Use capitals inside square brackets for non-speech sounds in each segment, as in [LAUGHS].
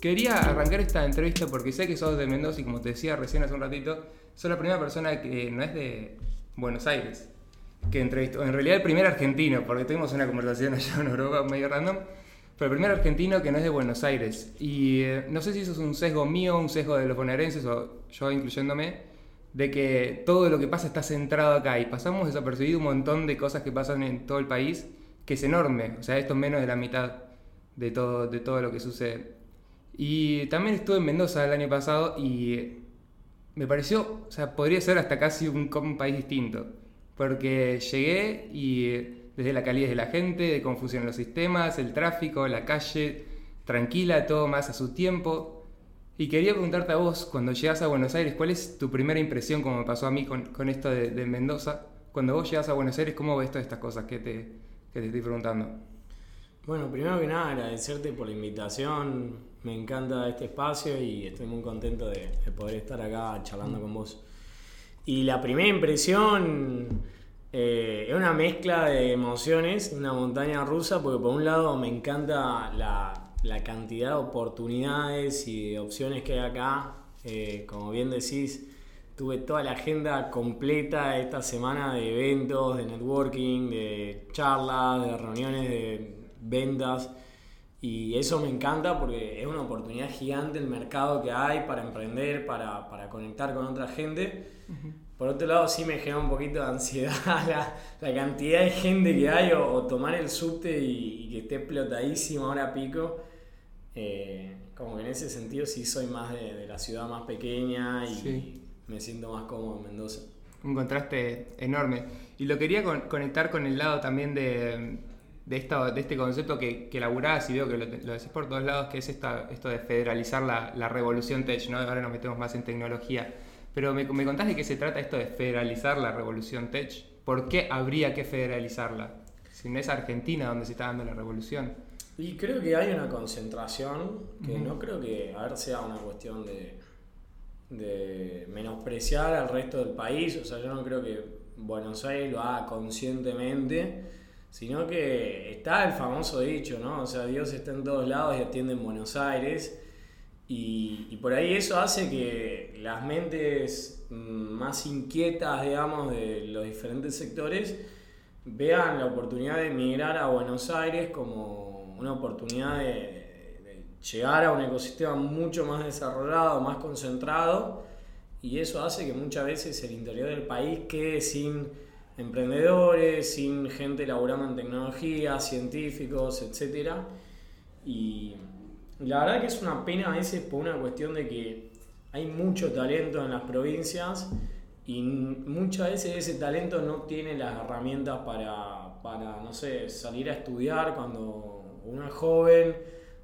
Quería arrancar esta entrevista porque sé que sos de Mendoza y como te decía recién hace un ratito, sos la primera persona que no es de Buenos Aires que entrevistó. En realidad el primer argentino, porque tuvimos una conversación allá en Europa medio random, pero el primer argentino que no es de Buenos Aires. Y eh, no sé si eso es un sesgo mío, un sesgo de los bonaerenses o yo incluyéndome, de que todo lo que pasa está centrado acá y pasamos desapercibido un montón de cosas que pasan en todo el país, que es enorme. O sea, esto es menos de la mitad de todo, de todo lo que sucede. Y también estuve en Mendoza el año pasado y me pareció, o sea, podría ser hasta casi un, un país distinto. Porque llegué y desde la calidez de la gente, de confusión en los sistemas, el tráfico, la calle, tranquila, todo más a su tiempo. Y quería preguntarte a vos, cuando llegas a Buenos Aires, ¿cuál es tu primera impresión, como me pasó a mí con, esto de, Mendoza? Cuando vos llegas a Buenos Aires, ¿cómo ves todas estas cosas que te, que te estoy preguntando? Bueno, primero que nada agradecerte por la invitación, me encanta este espacio y estoy muy contento de, poder estar acá charlando con vos. Y la primera impresión eh, es una mezcla de emociones, una montaña rusa, porque por un lado me encanta la, la cantidad de oportunidades y de opciones que hay acá. Eh, como bien decís, tuve toda la agenda completa esta semana de eventos, de networking, de charlas, de reuniones de ventas. Y eso me encanta porque es una oportunidad gigante el mercado que hay para emprender, para, para conectar con otra gente. Por otro lado, sí me genera un poquito de ansiedad [LAUGHS] la, la cantidad de gente que hay o, tomar el subte y, que esté explotadísimo ahora pico. Eh, como que en ese sentido sí soy más de, de la ciudad más pequeña y me siento más cómodo en Mendoza. Un contraste enorme. Y lo quería conectar con el lado también de, de, esto, de este concepto que, que laburás y veo que lo, decís por todos lados, que es esta, esto de federalizar la, la revolución tech, ¿no? Ahora nos metemos más en tecnología. Pero me, me contás de qué se trata esto de federalizar la revolución tech. ¿Por qué habría que federalizarla? Si no es Argentina donde se está dando la revolución. Y creo que hay una concentración que no creo que, a ver, sea una cuestión de, de menospreciar al resto del país. O sea, yo no creo que Buenos Aires lo haga conscientemente, sino que está el famoso dicho, ¿no? O sea, Dios está en todos lados y atiende en Buenos Aires. Y, por ahí eso hace que las mentes mm, más inquietas, digamos, de los diferentes sectores vean la oportunidad de emigrar a Buenos Aires como una oportunidad de, llegar a un ecosistema mucho más desarrollado, más concentrado, y eso hace que muchas veces el interior del país quede sin emprendedores, sin gente laburando en tecnología, científicos, etc. Y la verdad que es una pena a veces por una cuestión de que hay mucho talento en las provincias y muchas veces ese talento no tiene las herramientas para, para no sé, salir a estudiar cuando es joven,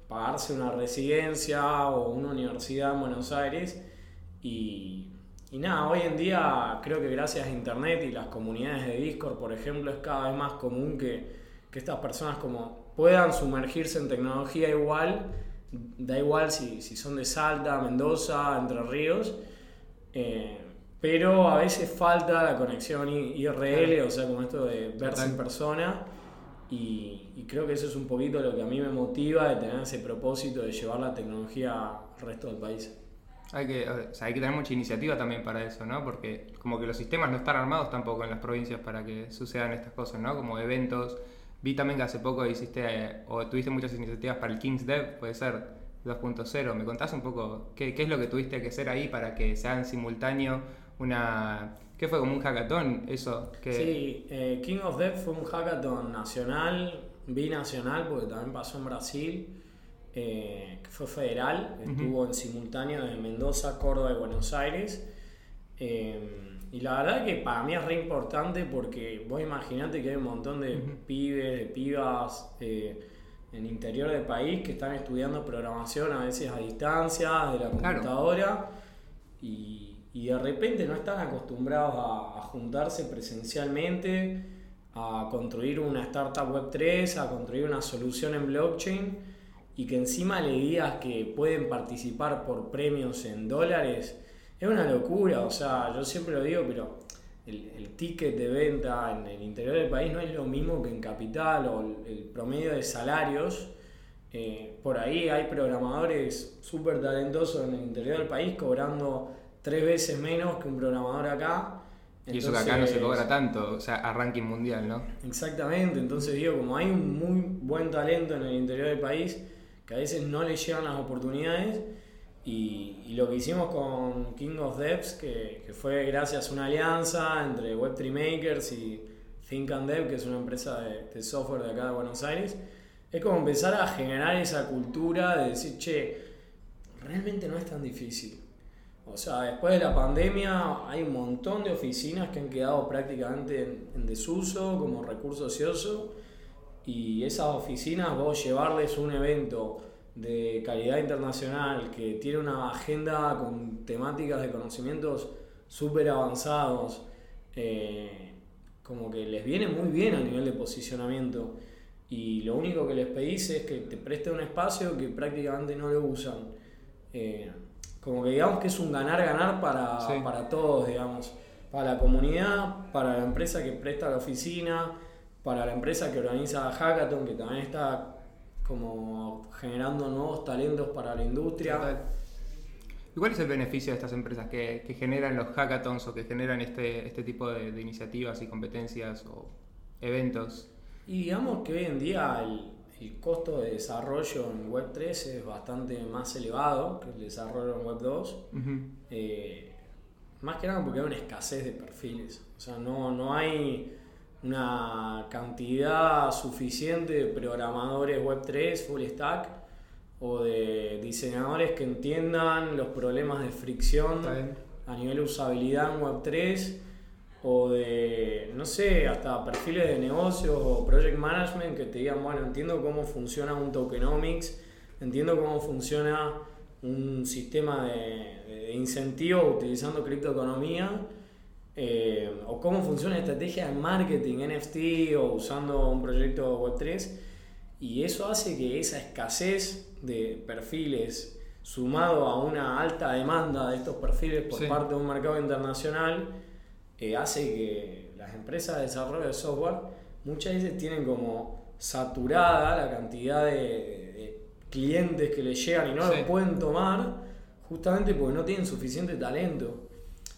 pagarse una residencia o una universidad en Buenos Aires. Y, y nada, hoy en día creo que gracias a Internet y las comunidades de Discord, por ejemplo, es cada vez más común que, que estas personas como puedan sumergirse en tecnología igual. Da igual si, si son de Salta, Mendoza, Entre Ríos, eh, pero a veces falta la conexión IRL, o sea, como esto de verse en persona, y, creo que eso es un poquito lo que a mí me motiva de tener ese propósito de llevar la tecnología al resto del país. Hay que, hay que tener mucha iniciativa también para eso, ¿no? Porque como que los sistemas no están armados tampoco en las provincias para que sucedan estas cosas, ¿no? Como eventos, Vi también que hace poco hiciste eh, o tuviste muchas iniciativas para el King's Dev, puede ser 2.0. ¿Me contás un poco qué, qué, es lo que tuviste que hacer ahí para que sea en simultáneo una... ¿Qué fue como un hackathon eso? Que... Sí, eh, King of Dev fue un hackathon nacional, binacional, porque también pasó en Brasil, eh, que fue federal, estuvo en simultáneo de Mendoza, Córdoba y Buenos Aires. Y la verdad que para mí es re importante porque vos imaginate que hay un montón de pibes, de pibas eh, en el interior del país que están estudiando programación a veces a distancia, de la computadora, y, y, de repente no están acostumbrados a, juntarse presencialmente, a construir una startup web 3, a construir una solución en blockchain, y que encima le digas que pueden participar por premios en dólares es una locura, o sea, yo siempre lo digo, pero el, ticket de venta en el interior del país no es lo mismo que en capital o el, promedio de salarios. Eh, por ahí hay programadores súper talentosos en el interior del país cobrando tres veces menos que un programador acá. y eso que acá no se cobra tanto, o sea, a ranking mundial, ¿no? Exactamente, entonces digo, como hay un muy buen talento en el interior del país, que a veces no le llegan las oportunidades, y, lo que hicimos con King of Devs, que, que, fue gracias a una alianza entre Web3 Makers y Think and Dev, que es una empresa de, software de acá de Buenos Aires, es como empezar a generar esa cultura de decir, che, realmente no es tan difícil. O sea, después de la pandemia hay un montón de oficinas que han quedado prácticamente en, en desuso como recurso ocioso y esas oficinas vos llevarles un evento de calidad internacional, que tiene una agenda con temáticas de conocimientos súper avanzados, eh, como que les viene muy bien a nivel de posicionamiento. Y lo único que les pedís es que te preste un espacio que prácticamente no lo usan. Eh, como que digamos que es un ganar-ganar para, para todos, digamos. Para la comunidad, para la empresa que presta la oficina, para la empresa que organiza Hackathon, que también está como generando nuevos talentos para la industria. ¿Y cuál es el beneficio de estas empresas que, que generan los hackathons o que generan este, este tipo de, de, iniciativas y competencias o eventos? Y digamos que hoy en día el, el costo de desarrollo en Web 3 es bastante más elevado que el desarrollo en Web 2. Eh, más que nada porque hay una escasez de perfiles. O sea, no, no hay una cantidad suficiente de programadores Web3, full stack, o de diseñadores que entiendan los problemas de fricción a nivel de usabilidad en Web3, o de, no sé, hasta perfiles de negocios o project management que te digan, bueno, entiendo cómo funciona un tokenomics, entiendo cómo funciona un sistema de, de incentivo utilizando criptoeconomía eh, o cómo funciona la estrategia de marketing NFT o usando un proyecto Web3. Y eso hace que esa escasez de perfiles sumado a una alta demanda de estos perfiles por parte de un mercado internacional, eh, hace que las empresas de desarrollo de software muchas veces tienen como saturada la cantidad de, clientes que les llegan y no lo pueden tomar justamente porque no tienen suficiente talento.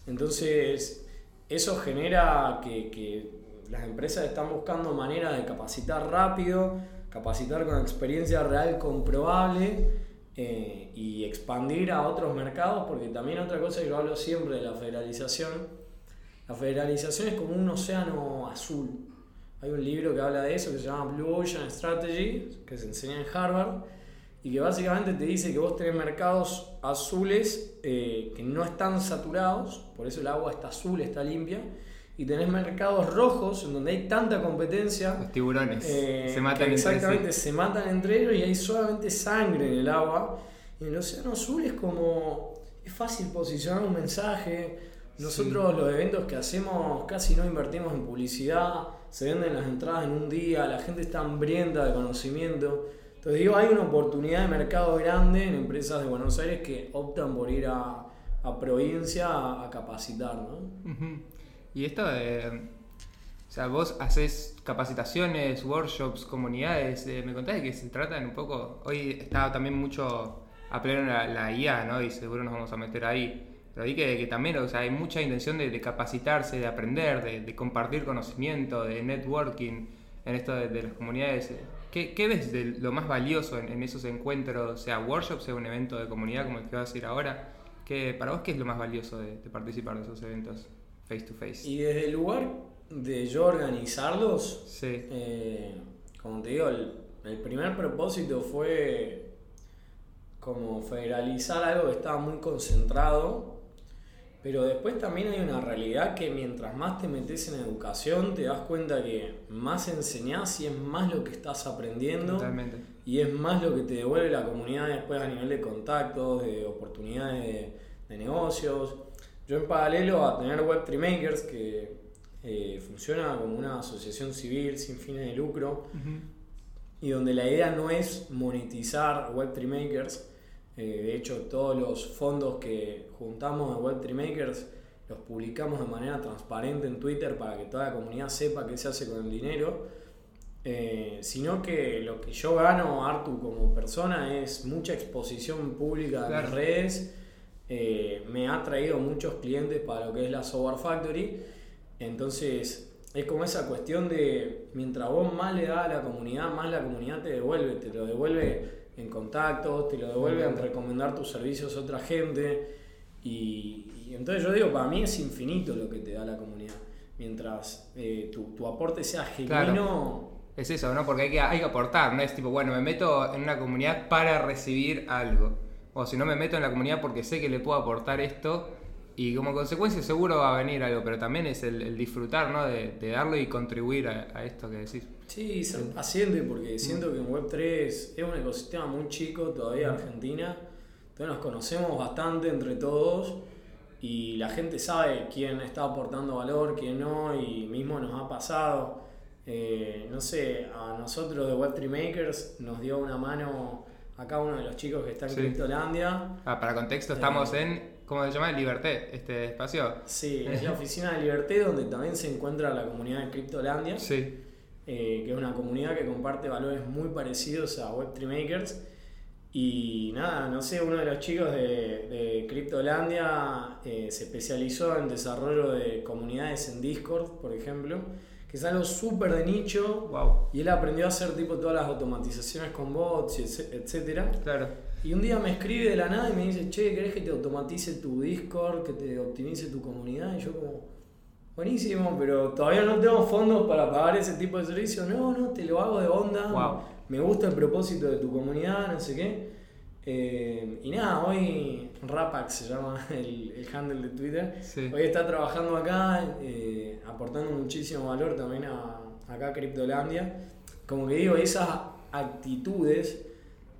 Entonces, eso genera que, las empresas están buscando maneras de capacitar rápido, capacitar con experiencia real comprobable eh, y expandir a otros mercados, porque también otra cosa que yo hablo siempre de la federalización, la federalización es como un océano azul. Hay un libro que habla de eso que se llama Blue Ocean Strategy, que se enseña en Harvard, y que básicamente te dice que vos tenés mercados azules eh, que no están saturados, por eso el agua está azul, está limpia, y tenés mercados rojos en donde hay tanta competencia. Los tiburones eh, se matan Exactamente, se matan entre ellos y hay solamente sangre en el agua. Y en el océano azul es como. es fácil posicionar un mensaje. Nosotros los eventos que hacemos casi no invertimos en publicidad, se venden las entradas en un día, la gente está hambrienta de conocimiento. Entonces digo, hay una oportunidad de mercado grande en empresas de Buenos Aires que optan por ir a, a provincia a, capacitar, ¿no? Y esto de... O sea, vos haces capacitaciones, workshops, comunidades. Eh, me contaste que se tratan un poco... Hoy está también mucho a pleno la, la IA, ¿no? Y seguro nos vamos a meter ahí. Pero vi que, que también o sea, hay mucha intención de, capacitarse, de aprender, de, compartir conocimiento, de networking en esto de, de las comunidades. ¿Qué, ¿Qué, ves de lo más valioso en, esos encuentros, sea workshop, sea un evento de comunidad como el que vas a ir ahora? ¿Qué, para vos, ¿qué es lo más valioso de, participar de esos eventos face to face? Y desde el lugar de yo organizarlos, sí. Eh, como te digo, el, el primer propósito fue como federalizar algo que estaba muy concentrado pero después también hay una realidad que mientras más te metes en educación, te das cuenta que más enseñás y es más lo que estás aprendiendo. Totalmente. Y es más lo que te devuelve la comunidad después a nivel de contactos, de oportunidades de, negocios. Yo en paralelo a tener Web3 Makers, que eh, funciona como una asociación civil sin fines de lucro, y donde la idea no es monetizar Web3 Makers, eh, de hecho, todos los fondos que juntamos de Web3 Makers los publicamos de manera transparente en Twitter para que toda la comunidad sepa qué se hace con el dinero, eh, sino que lo que yo gano, Artu, como persona es mucha exposición pública en las redes. Eh, me ha traído muchos clientes para lo que es la Software Factory. Entonces, es como esa cuestión de mientras vos más le das a la comunidad, más la comunidad te devuelve, te lo devuelve en contactos, te lo devuelve en recomendar tus servicios a otra gente. Y, entonces yo digo, para mí es infinito lo que te da la comunidad. Mientras eh, tu, aporte sea genuino. Es eso, ¿no? Porque hay que, hay que aportar, no es tipo, bueno, me meto en una comunidad para recibir algo. O si no me meto en la comunidad porque sé que le puedo aportar esto y como consecuencia seguro va a venir algo, pero también es el, disfrutar, ¿no? De, de, darle y contribuir a, esto que decís. Sí, paciente porque siento que en Web3 es un ecosistema muy chico todavía Argentina. Todavía nos conocemos bastante entre todos y la gente sabe quién está aportando valor, quién no, y mismo nos ha pasado. Eh, no sé, a nosotros de Web3 Makers nos dio una mano acá uno de los chicos que está en sí. Ah, para contexto, estamos eh, en ¿Cómo se llama? Liberté, este espacio. Sí, [LAUGHS] es la oficina de Liberté donde también se encuentra la comunidad de Cryptolandia. Sí. Eh, que es una comunidad que comparte valores muy parecidos a Web3 Makers. Y nada, no sé, uno de los chicos de, de Cryptolandia eh, se especializó en desarrollo de comunidades en Discord, por ejemplo, que es algo súper de nicho. Wow. Y él aprendió a hacer tipo todas las automatizaciones con bots, etcétera. Claro. Y un día me escribe de la nada y me dice, che, ¿querés que te automatice tu Discord, que te optimice tu comunidad? Y yo como, buenísimo, pero todavía no tengo fondos para pagar ese tipo de servicio. No, no, te lo hago de onda. Me gusta el propósito de tu comunidad, no sé qué. Eh, y nada, hoy Rapax se llama [LAUGHS] el, handle de Twitter. Hoy está trabajando acá, eh, aportando muchísimo valor también a, acá a Cryptolandia. Como que digo, esas actitudes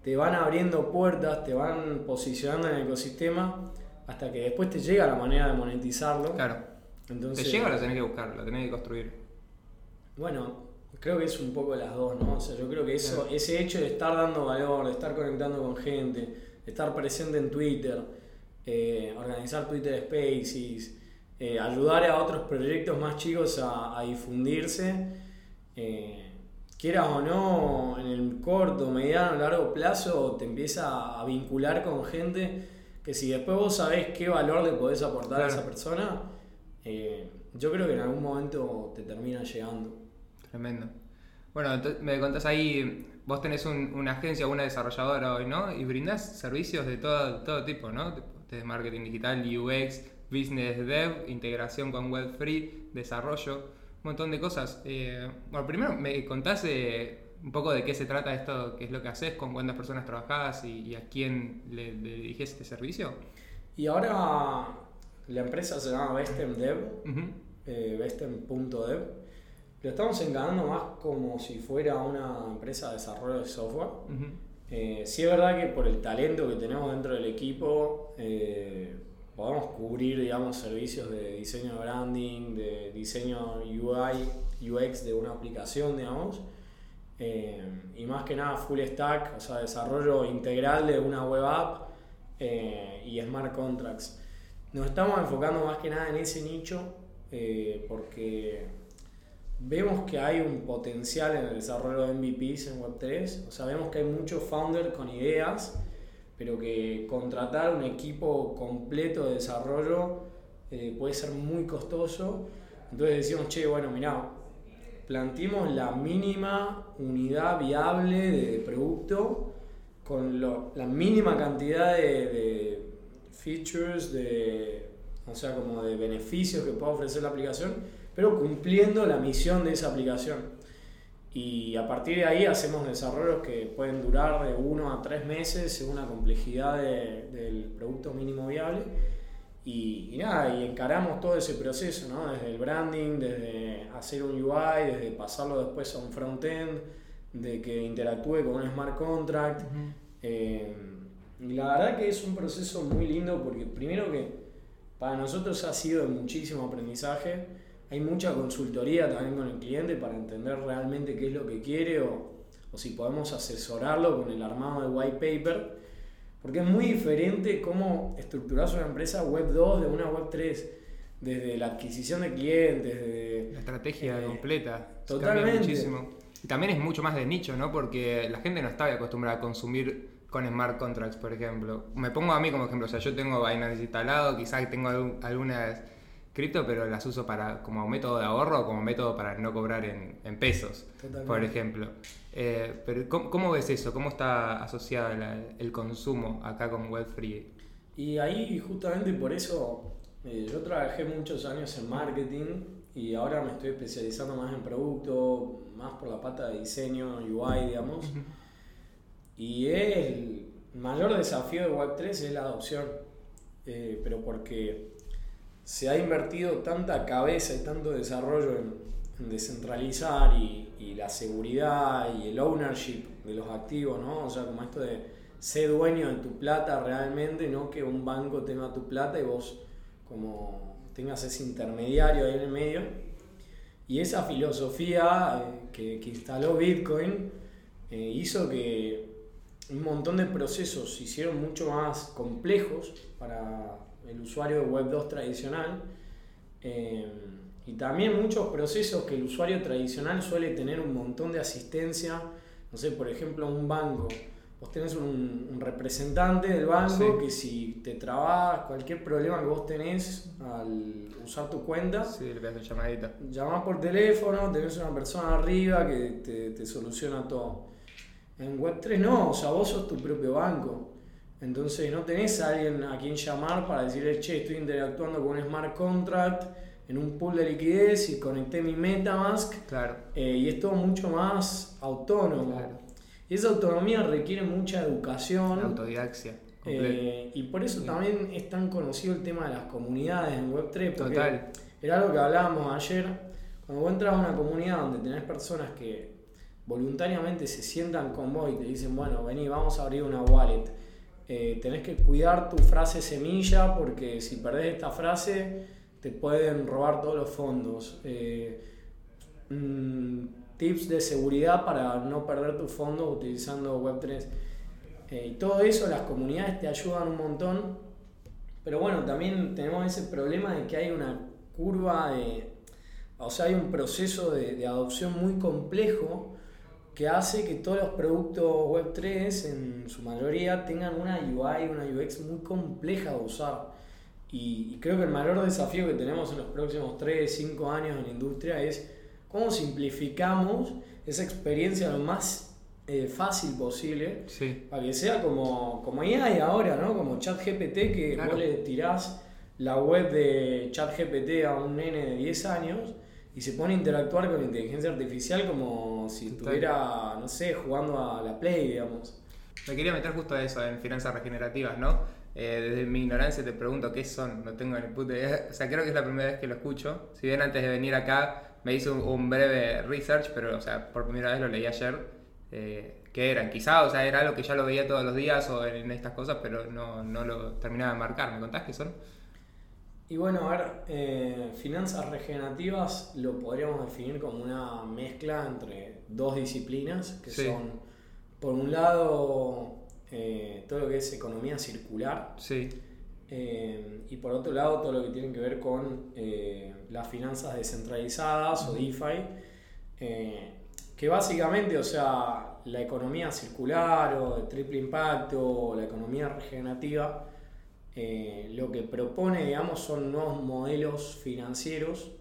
te van abriendo puertas, te van posicionando en el ecosistema hasta que después te llega la manera de monetizarlo. Claro. Entonces, te llega o lo tenés que buscar, lo tenés que construir. Bueno, creo que es un poco las dos, ¿no? O sea, yo creo que eso, ese hecho de estar dando valor, de estar conectando con gente, de estar presente en Twitter, eh, organizar Twitter Spaces, eh, ayudar a otros proyectos más chicos a, difundirse. Eh, quieras o no, en el corto, mediano, largo plazo, te empieza a vincular con gente que si después vos sabés qué valor le podés aportar a esa persona, eh, yo creo que en algún momento te termina llegando. Tremendo. Bueno, me contás ahí, vos tenés una agencia, una desarrolladora hoy, ¿no? Y brindás servicios de todo, todo tipo, ¿no? Desde marketing digital, UX, business dev, integración con web free, desarrollo un montón de cosas. Eh, bueno, primero me contás un poco de qué se trata esto, qué es lo que haces, con cuántas personas trabajás y, a quién le, le, este servicio. Y ahora la empresa se llama Vestem.dev, eh, Vestem.dev. Lo estamos encarando más como si fuera una empresa de desarrollo de software. Eh, sí es verdad que por el talento que tenemos dentro del equipo, podemos cubrir, digamos, servicios de diseño de branding, de diseño UI, UX de una aplicación, digamos, eh, y más que nada full stack, o sea, desarrollo integral de una web app eh, y smart contracts. Nos estamos enfocando más que nada en ese nicho eh, porque vemos que hay un potencial en el desarrollo de MVPs en Web3, o sea, vemos que hay muchos founders con ideas pero que contratar un equipo completo de desarrollo eh, puede ser muy costoso. Entonces decimos, che, bueno, mirá, planteemos la mínima unidad viable de producto con la mínima cantidad de, features, de, o sea, como de beneficios que pueda ofrecer la aplicación, pero cumpliendo la misión de esa aplicación. Y a partir de ahí hacemos desarrollos que pueden durar de uno a tres meses según la complejidad del producto mínimo viable. Y, nada, y encaramos todo ese proceso, ¿no? Desde el branding, desde hacer un UI, desde pasarlo después a un frontend, de que interactúe con un smart contract. Eh, y la verdad que es un proceso muy lindo porque primero que para nosotros ha sido de muchísimo aprendizaje hay mucha consultoría también con el cliente para entender realmente qué es lo que quiere o, si podemos asesorarlo con el armado de white paper, porque es muy diferente cómo estructuras una empresa web 2 de una web 3. desde la adquisición de clientes, desde... La estrategia eh, completa. totalmente. muchísimo. Y también es mucho más de nicho, ¿no? Porque la gente no está acostumbrada a consumir con smart contracts, por ejemplo. Me pongo a mí como ejemplo, o sea, yo tengo Binance instalado, quizás tengo algunas cripto, pero las uso para como método de ahorro o como método para no cobrar en, en pesos, Totalmente. por ejemplo. Eh, pero ¿cómo, cómo ves eso? ¿Cómo está asociado la- el consumo acá con Web3? Y ahí justamente por eso eh, yo trabajé muchos años en marketing y ahora me estoy especializando más en producto, más por la pata de diseño, UI, digamos. Y el mayor desafío de Web3 es la adopción, eh, pero porque se ha invertido tanta cabeza y tanto desarrollo en, en descentralizar y, la seguridad y el ownership de los activos, ¿no? O sea, como esto de ser dueño de tu plata realmente, no que un banco tenga tu plata y vos como tengas ese intermediario ahí en el medio. Y esa filosofía eh, que, que instaló Bitcoin eh, hizo que un montón de procesos se hicieron mucho más complejos para el usuario de Web 2 tradicional. eh, y también muchos procesos que el usuario tradicional suele tener un montón de asistencia. No sé, por ejemplo, un banco. Vos tenés un, un representante del banco Sí. que si te trabas cualquier problema que vos tenés al usar tu cuenta, Sí, le llamadita. llamás por teléfono, tenés una persona arriba que te, te soluciona todo. En Web3 no, o sea, vos sos tu propio banco. Entonces no tenés a alguien a quien llamar para decirle, che, estoy interactuando con un smart contract en un pool de liquidez y conecté mi Metamask Claro. eh, y es todo mucho más autónomo. Claro. Y esa autonomía requiere mucha educación. Autodidaxia. completa. Eh, y por eso también es tan conocido el tema de las comunidades en Web3. Porque Total. Era algo que hablábamos ayer. Cuando vos entras a una comunidad donde tenés personas que voluntariamente se sientan con vos y te dicen, bueno, vení, vamos a abrir una wallet. Eh, tenés que cuidar tu frase semilla porque si perdés esta frase te pueden robar todos los fondos. Eh, mm, tips de seguridad para no perder tus fondos utilizando Web3. Eh, y todo eso, las comunidades te ayudan un montón. Pero bueno, también tenemos ese problema de que hay una curva de. O sea, hay un proceso de, de adopción muy complejo que hace que todos los productos Web3 en su mayoría tengan una UI, una UX muy compleja de usar. Y, y creo que el mayor desafío que tenemos en los próximos 3, 5 años en la industria es cómo simplificamos esa experiencia lo más eh, fácil posible Sí. para que sea como, como AI ahora, ¿no? Como ChatGPT, que Claro. vos le tirás la web de ChatGPT a un nene de 10 años y se pone a interactuar con la inteligencia artificial como si Total. estuviera, no sé, jugando a la Play, digamos. Me quería meter justo a eso, en finanzas regenerativas, ¿no? Eh, desde mi ignorancia te pregunto qué son, no tengo ni puta idea. O sea, creo que es la primera vez que lo escucho. Si bien antes de venir acá me hice un, un breve research, pero, o sea, por primera vez lo leí ayer. Eh, ¿Qué eran? Quizá, o sea, era algo que ya lo veía todos los días o en, en estas cosas, pero no, no lo terminaba de marcar. ¿Me contás qué son? Y bueno, a ver, eh, finanzas regenerativas lo podríamos definir como una mezcla entre dos disciplinas, que Sí. son, por un lado, eh, todo lo que es economía circular, Sí, Eh, y por otro lado, todo lo que tiene que ver con eh, las finanzas descentralizadas o DeFi, que básicamente, o sea, la economía circular o de triple impacto o la economía regenerativa, eh, lo que propone, digamos, son nuevos modelos financieros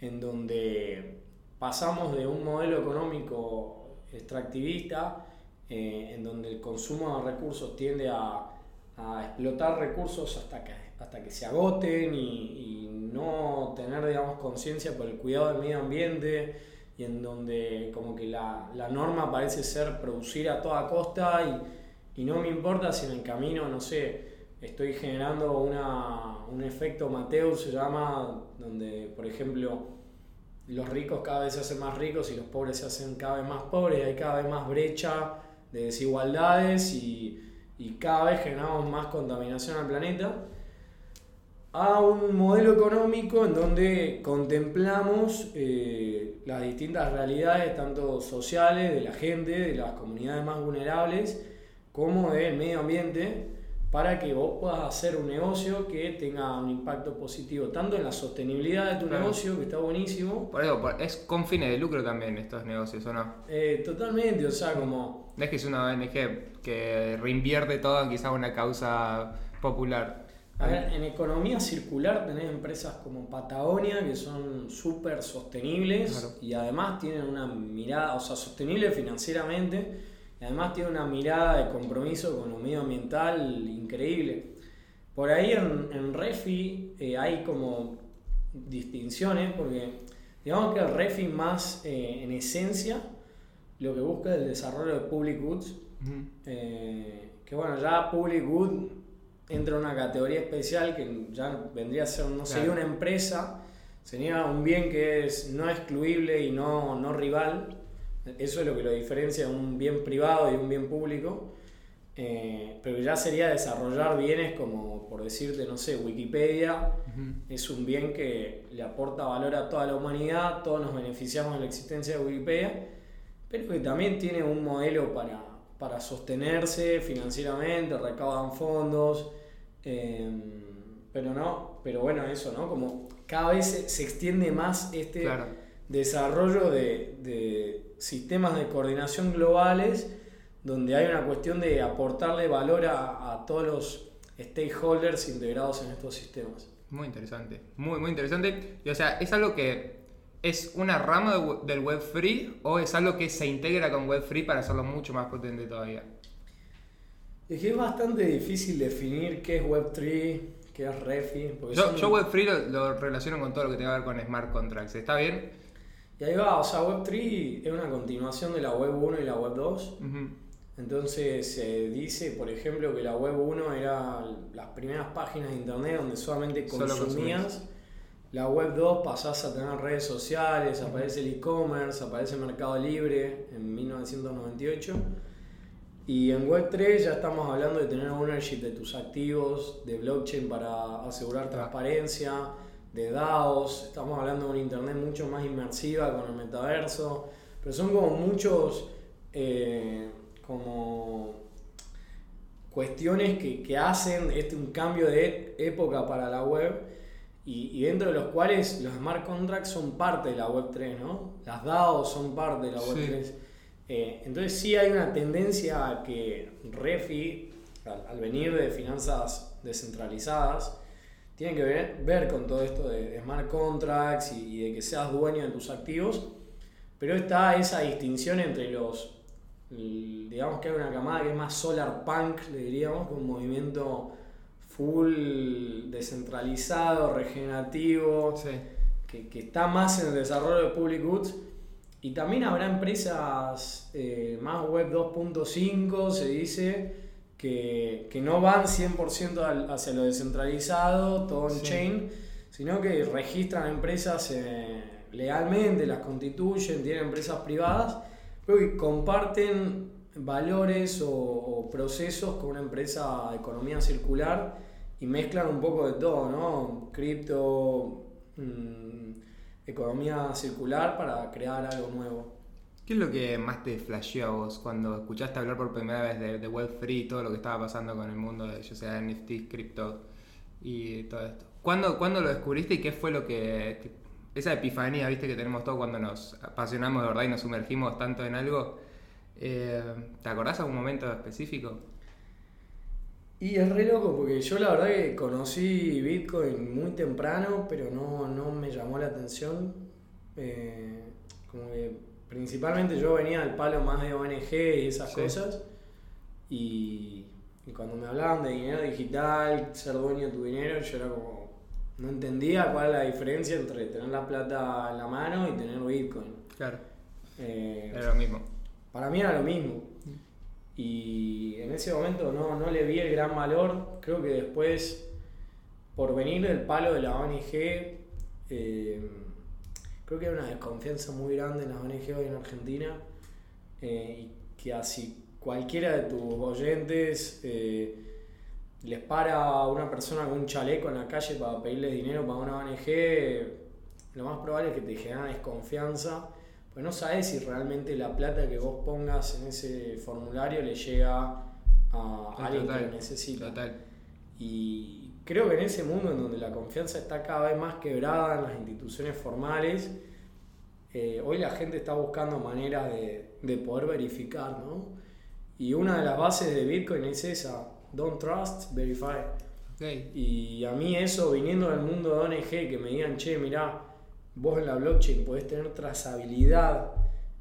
en donde pasamos de un modelo económico extractivista, eh, en donde el consumo de recursos tiende a, explotar recursos hasta que, hasta que se agoten y, y no tener, digamos, conciencia por el cuidado del medio ambiente y en donde como que la, la norma parece ser producir a toda costa y, y no me importa si en el camino, no sé, estoy generando una, un efecto Mateo, se llama, donde, por ejemplo, los ricos cada vez se hacen más ricos y los pobres se hacen cada vez más pobres, hay cada vez más brecha de desigualdades y, y cada vez generamos más contaminación al planeta, a un modelo económico en donde contemplamos eh, las distintas realidades, tanto sociales, de la gente, de las comunidades más vulnerables, como del medio ambiente, para que vos puedas hacer un negocio que tenga un impacto positivo, tanto en la sostenibilidad de tu Claro. negocio, que está buenísimo, Por eso, es con fines de lucro también estos negocios, ¿o no? eh, totalmente, o sea, como... No es que es una ONG que reinvierte todo en quizá una causa popular. A ver, en economía circular tenés empresas como Patagonia que son súper sostenibles Claro. y además tienen una mirada, o sea, sostenible financieramente y además tienen una mirada de compromiso con lo medioambiental increíble. Por ahí en, en Refi eh, hay como distinciones porque digamos que el Refi más eh, en esencia lo que busca es el desarrollo de public goods Ujú. eh, que bueno, ya Public Good entra en una categoría especial que ya vendría a ser, no sería Claro. una empresa, sería un bien que es no excluible y no, no rival. Eso es lo que lo diferencia de un bien privado y un bien público. Eh, pero ya sería desarrollar bienes como, por decirte, no sé, Wikipedia es un bien que le aporta valor a toda la humanidad, todos nos beneficiamos de la existencia de Wikipedia, pero que también tiene un modelo para, para sostenerse financieramente, recaudan fondos, eh, pero no, pero bueno, eso, ¿no? Como cada vez se, se extiende más este Claro. Desarrollo de, de sistemas de coordinación globales donde hay una cuestión de aportarle valor a, a todos los stakeholders integrados en estos sistemas. Muy interesante, muy, muy interesante. Y o sea, ¿es algo que es una rama de del web free o es algo que se integra con web free para hacerlo mucho más potente todavía? Es que es bastante difícil definir qué es Web3, qué es Refi. Yo, son- yo web free lo, lo relaciono con todo lo que tenga que ver con smart contracts. ¿Está bien? Y ahí va, o sea, Web3 es una continuación de la Web 1 y la Web 2. Ujú. Entonces se dice, por ejemplo, que la Web 1 era las primeras páginas de internet donde solamente consumías. La Web 2 pasás a tener redes sociales, aparece el e-commerce, aparece Mercado Libre en 1998. Y en Web 3 ya estamos hablando de tener ownership de tus activos, de blockchain para asegurar transparencia, de DAOs, estamos hablando de una internet mucho más inmersiva con el metaverso, pero son como muchos eh, como cuestiones que, que hacen este un cambio de época para la web y, y dentro de los cuales los smart contracts son parte de la web 3, ¿no? Las DAOs son parte de la web Sí. 3. Eh, entonces sí hay una tendencia a que Refi, al, al venir de finanzas descentralizadas, tiene que ver, ver con todo esto de, de smart contracts y, y de que seas dueño de tus activos, pero está esa distinción entre los, digamos que hay una camada que es más solar punk, le diríamos, que un movimiento full descentralizado, regenerativo, Sí. que, que está más en el desarrollo de public goods. Y también habrá empresas eh, más web 2.5, se dice, que, que no van 100% al- hacia lo descentralizado, todo on-chain, sino que registran empresas eh, legalmente, las constituyen, tienen empresas privadas, pero que comparten valores o, o procesos con una empresa de economía circular y mezclan un poco de todo, ¿no? Cripto, mm, economía circular para crear algo nuevo. ¿Qué es lo que más te flasheó a vos cuando escuchaste hablar por primera vez de, de web free y todo lo que estaba pasando con el mundo de, yo sea, NFTs, cripto y todo esto? ¿Cuándo, cuándo lo descubriste y qué fue lo que, que- Esa epifanía, viste, que tenemos todos cuando nos apasionamos de verdad y nos sumergimos tanto en algo. eh, ¿Te acordás algún momento específico? Y es re loco porque yo la verdad que conocí Bitcoin muy temprano, pero no, no me llamó la atención. Eh, como que principalmente yo venía del palo más de ONG y esas Sí. cosas. Y, y cuando me hablaban de dinero digital, ser dueño de tu dinero, yo era como. No entendía cuál era la diferencia entre tener la plata en la mano y tener Bitcoin. Claro, Eh, era lo mismo. para mí era lo mismo. Y en ese momento no, no le vi el gran valor. Creo que después, por venir del palo de la ONG, eh, creo que hay una desconfianza muy grande en las ONG hoy en Argentina. eh, y que así cualquiera de tus oyentes eh, les para a una persona con un chaleco en la calle para pedirle dinero para una ONG, lo más probable es que te genera desconfianza. Pues no sabes si realmente la plata que vos pongas en ese formulario le llega a alguien que lo necesita. Y creo que en ese mundo en donde la confianza está cada vez más quebrada en las instituciones formales, eh, hoy la gente está buscando maneras de, poder verificar, ¿no? Y una de las bases de Bitcoin es esa, don't trust, verify. Y a mí eso, viniendo del mundo de ONG, que me digan, che, mirá, vos en la blockchain podés tener trazabilidad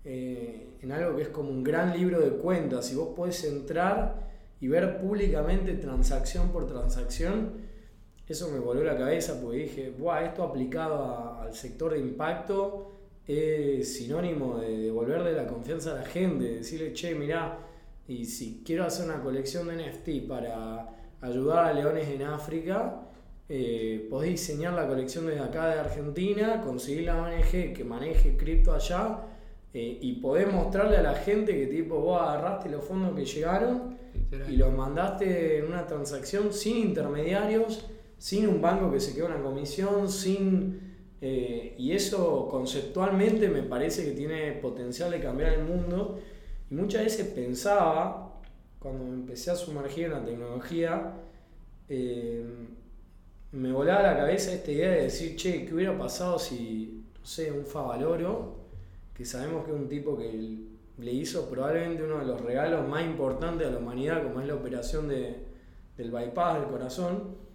eh, en algo que es como un gran libro de cuentas y vos podés entrar y ver públicamente transacción por transacción, eso me volvió la cabeza porque dije, Buah, esto aplicado al sector de impacto es sinónimo de devolverle la confianza a la gente, decirle, che, mirá, y si quiero hacer una colección de NFT para ayudar a leones en África, eh, podés diseñar la colección desde acá de Argentina, conseguir la ONG que maneje cripto allá eh, y podés mostrarle a la gente que tipo vos agarraste los fondos que llegaron y los mandaste en una transacción sin intermediarios, sin un banco que se quede una comisión, sin... Eh, y eso conceptualmente me parece que tiene potencial de cambiar el mundo. Y muchas veces pensaba, cuando me empecé a sumergir en la tecnología, eh, me volaba la cabeza esta idea de decir, che, ¿qué hubiera pasado si, no sé, un Favaloro, que sabemos que es un tipo que le hizo probablemente uno de los regalos más importantes a la humanidad, como es la operación de, del bypass del corazón,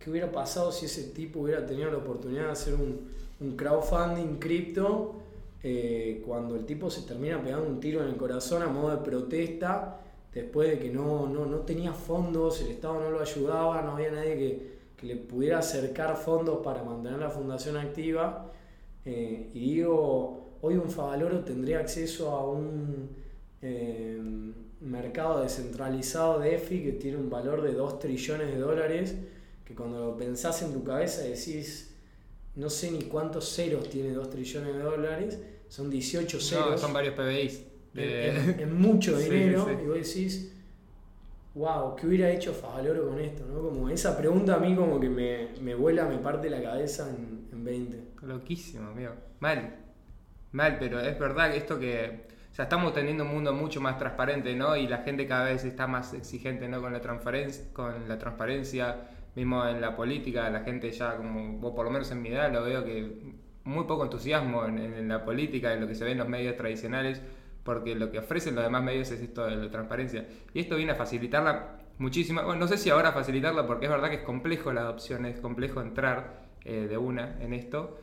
¿qué hubiera pasado si ese tipo hubiera tenido la oportunidad de hacer un, un crowdfunding cripto eh, cuando el tipo se termina pegando un tiro en el corazón a modo de protesta, después de que no, no, no tenía fondos, el Estado no lo ayudaba, no había nadie que, que le pudiera acercar fondos para mantener la fundación activa? Eh, y digo, Hoy un Favaloro tendría acceso a un eh, mercado descentralizado de EFI que tiene un valor de 2 trillones de dólares, que cuando lo pensás en tu cabeza decís, no sé ni cuántos ceros tiene 2 trillones de dólares, son 18 ceros. No, son varios PBIs. Es, mucho [LAUGHS] dinero, y vos decís, wow, ¿qué hubiera hecho Favaloro con esto? ¿no? Como esa pregunta a mí como que me, me vuela, me parte la cabeza en, en 20. Loquísimo, amigo. Mal. Mal, pero es verdad que esto que. O sea, estamos teniendo un mundo mucho más transparente, ¿no? Y la gente cada vez está más exigente, ¿no? Con la con la transparencia, mismo en la política, la gente ya, como por lo menos en mi edad, lo veo que muy poco entusiasmo en, la política, en lo que se ve en los medios tradicionales, porque lo que ofrecen los demás medios es esto de la transparencia. Y esto viene a facilitarla muchísimo. Bueno, no sé si ahora facilitarla, porque es verdad que es complejo la adopción, es complejo entrar eh, de una en esto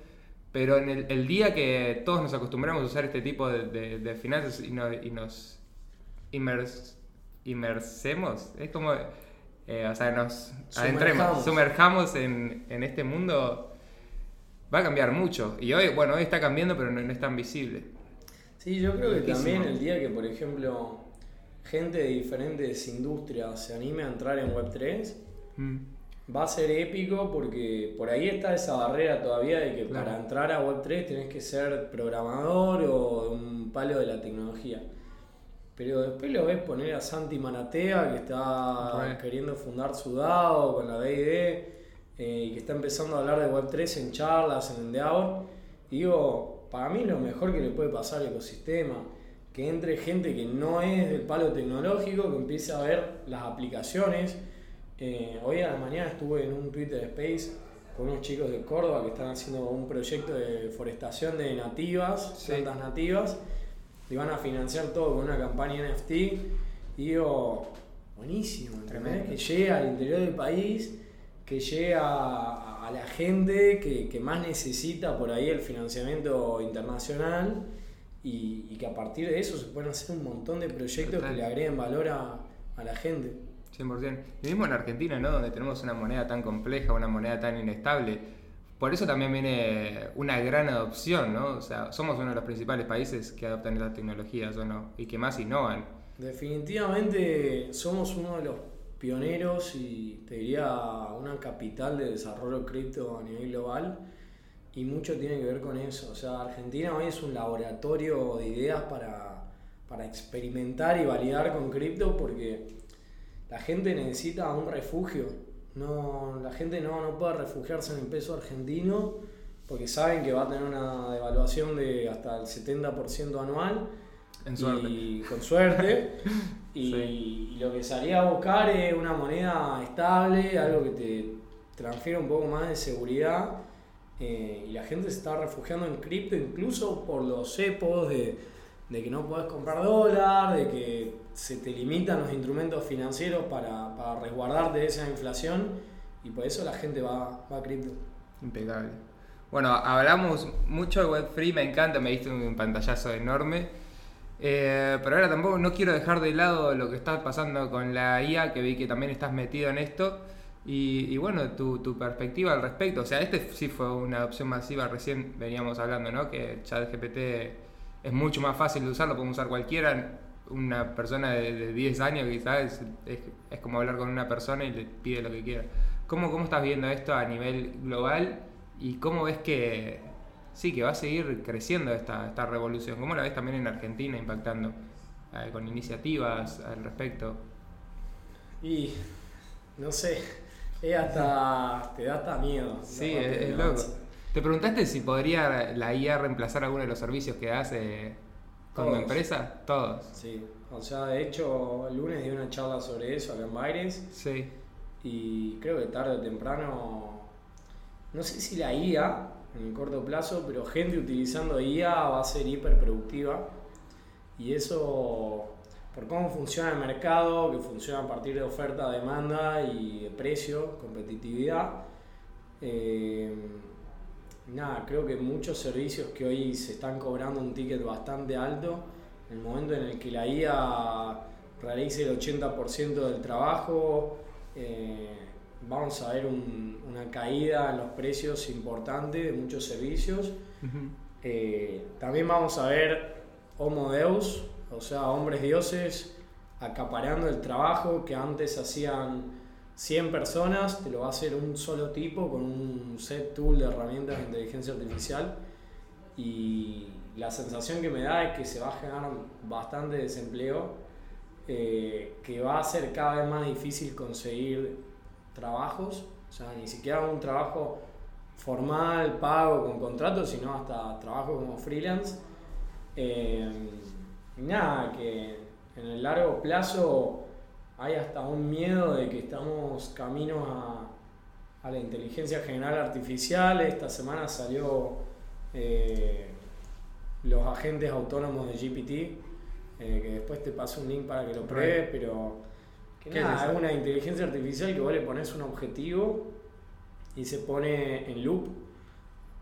pero en el, día que todos nos acostumbramos a usar este tipo de, finanzas y, y nos inmersemos, es como, eh, o sea, nos adentremos, sumerjamos en, este mundo, va a cambiar mucho. Y hoy, bueno, hoy está cambiando, pero no, es tan visible. Sí, yo creo que también el día que, por ejemplo, gente de diferentes industrias se anime a entrar en Web3, va a ser épico porque por ahí está esa barrera todavía de que para entrar a Web3 tenés que ser programador o un palo de la tecnología. Pero después lo ves poner a Santi Manatea, que está queriendo fundar su DAO con la BID eh, y que está empezando a hablar de Web3 en charlas, en Endeavor. Y digo, para mí lo mejor que le puede pasar al ecosistema, que entre gente que no es del palo tecnológico, que empiece a ver las aplicaciones. Eh, hoy a la mañana estuve en un Twitter Space con unos chicos de Córdoba que están haciendo un proyecto de forestación de nativas, plantas nativas, y van a financiar todo con una campaña NFT. Y digo, buenísimo, que llegue al interior del país, que llegue a, la gente que, más necesita por ahí el financiamiento internacional y, que a partir de eso se pueden hacer un montón de proyectos que le agreguen valor a la gente. 100%. Y mismo en Argentina, ¿no? Donde tenemos una moneda tan compleja, una moneda tan inestable. Por eso también viene una gran adopción, ¿no? O sea, somos uno de los principales países que adoptan estas tecnologías, ¿o no? Y que más innovan. Definitivamente somos uno de los pioneros y te diría una capital de desarrollo cripto a nivel global y mucho tiene que ver con eso. O sea, Argentina hoy es un laboratorio de ideas para, para experimentar y validar con cripto porque la gente necesita un refugio. No, la gente no, no puede refugiarse en el peso argentino porque saben que va a tener una devaluación de hasta el 70% anual En suerte. Y con suerte. [LAUGHS] y, Sí. y lo que salía a buscar es una moneda estable, algo que te transfiera un poco más de seguridad. eh, y la gente se está refugiando en cripto incluso por los cepos de, de que no puedes comprar dólar, de que se te limitan los instrumentos financieros para, para resguardarte de esa inflación. Y por eso la gente va, va a cripto. Impecable. Bueno, hablamos mucho de Web3, me encanta, me diste un pantallazo enorme. Eh, pero ahora tampoco no quiero dejar de lado lo que está pasando con la IA, que vi que también estás metido en esto. Y, bueno, tu, tu perspectiva al respecto. O sea, este sí fue una adopción masiva, recién veníamos hablando, ¿no? Que ChatGPT es mucho más fácil de usar, lo podemos usar cualquiera. Una persona de, de 10 años quizás es, es, es como hablar con una persona y le pide lo que quiera. ¿Cómo, ¿Cómo estás viendo esto a nivel global y cómo ves que sí, que va a seguir creciendo esta, esta revolución? ¿Cómo la ves también en Argentina impactando eh, con iniciativas al respecto? Y no sé, es hasta, te da hasta miedo. Sí, es, es loco. ¿Te preguntaste si podría la IA reemplazar alguno de los servicios que hace como Todos. empresa? Todos. Sí, o sea, de hecho, el lunes di una charla sobre eso acá en Baires Sí. y creo que tarde o temprano, no sé si la IA en el corto plazo, pero gente utilizando IA va a ser hiperproductiva y eso por cómo funciona el mercado, que funciona a partir de oferta, demanda y de precio, competitividad. Eh, nada, creo que muchos servicios que hoy se están cobrando un ticket bastante alto, en el momento en el que la IA realice el 80% del trabajo, eh, vamos a ver un- una caída en los precios importante de muchos servicios. Eh, también vamos a ver Homo Deus, o sea, hombres dioses acaparando el trabajo que antes hacían 100 personas, te lo va a hacer un solo tipo con un set tool de herramientas de inteligencia artificial. Y la sensación que me da es que se va a generar bastante desempleo, eh, que va a ser cada vez más difícil conseguir trabajos, o sea, ni siquiera un trabajo formal, pago, con contrato, sino hasta trabajo como freelance. Eh, nada, que en el largo plazo hay hasta un miedo de que estamos camino a, a la inteligencia general artificial. Esta semana salió eh, los agentes autónomos de GPT, eh, que después te paso un link para que lo pruebes, pero que ¿Qué es nada, es una inteligencia artificial que vos le pones un objetivo y se pone en loop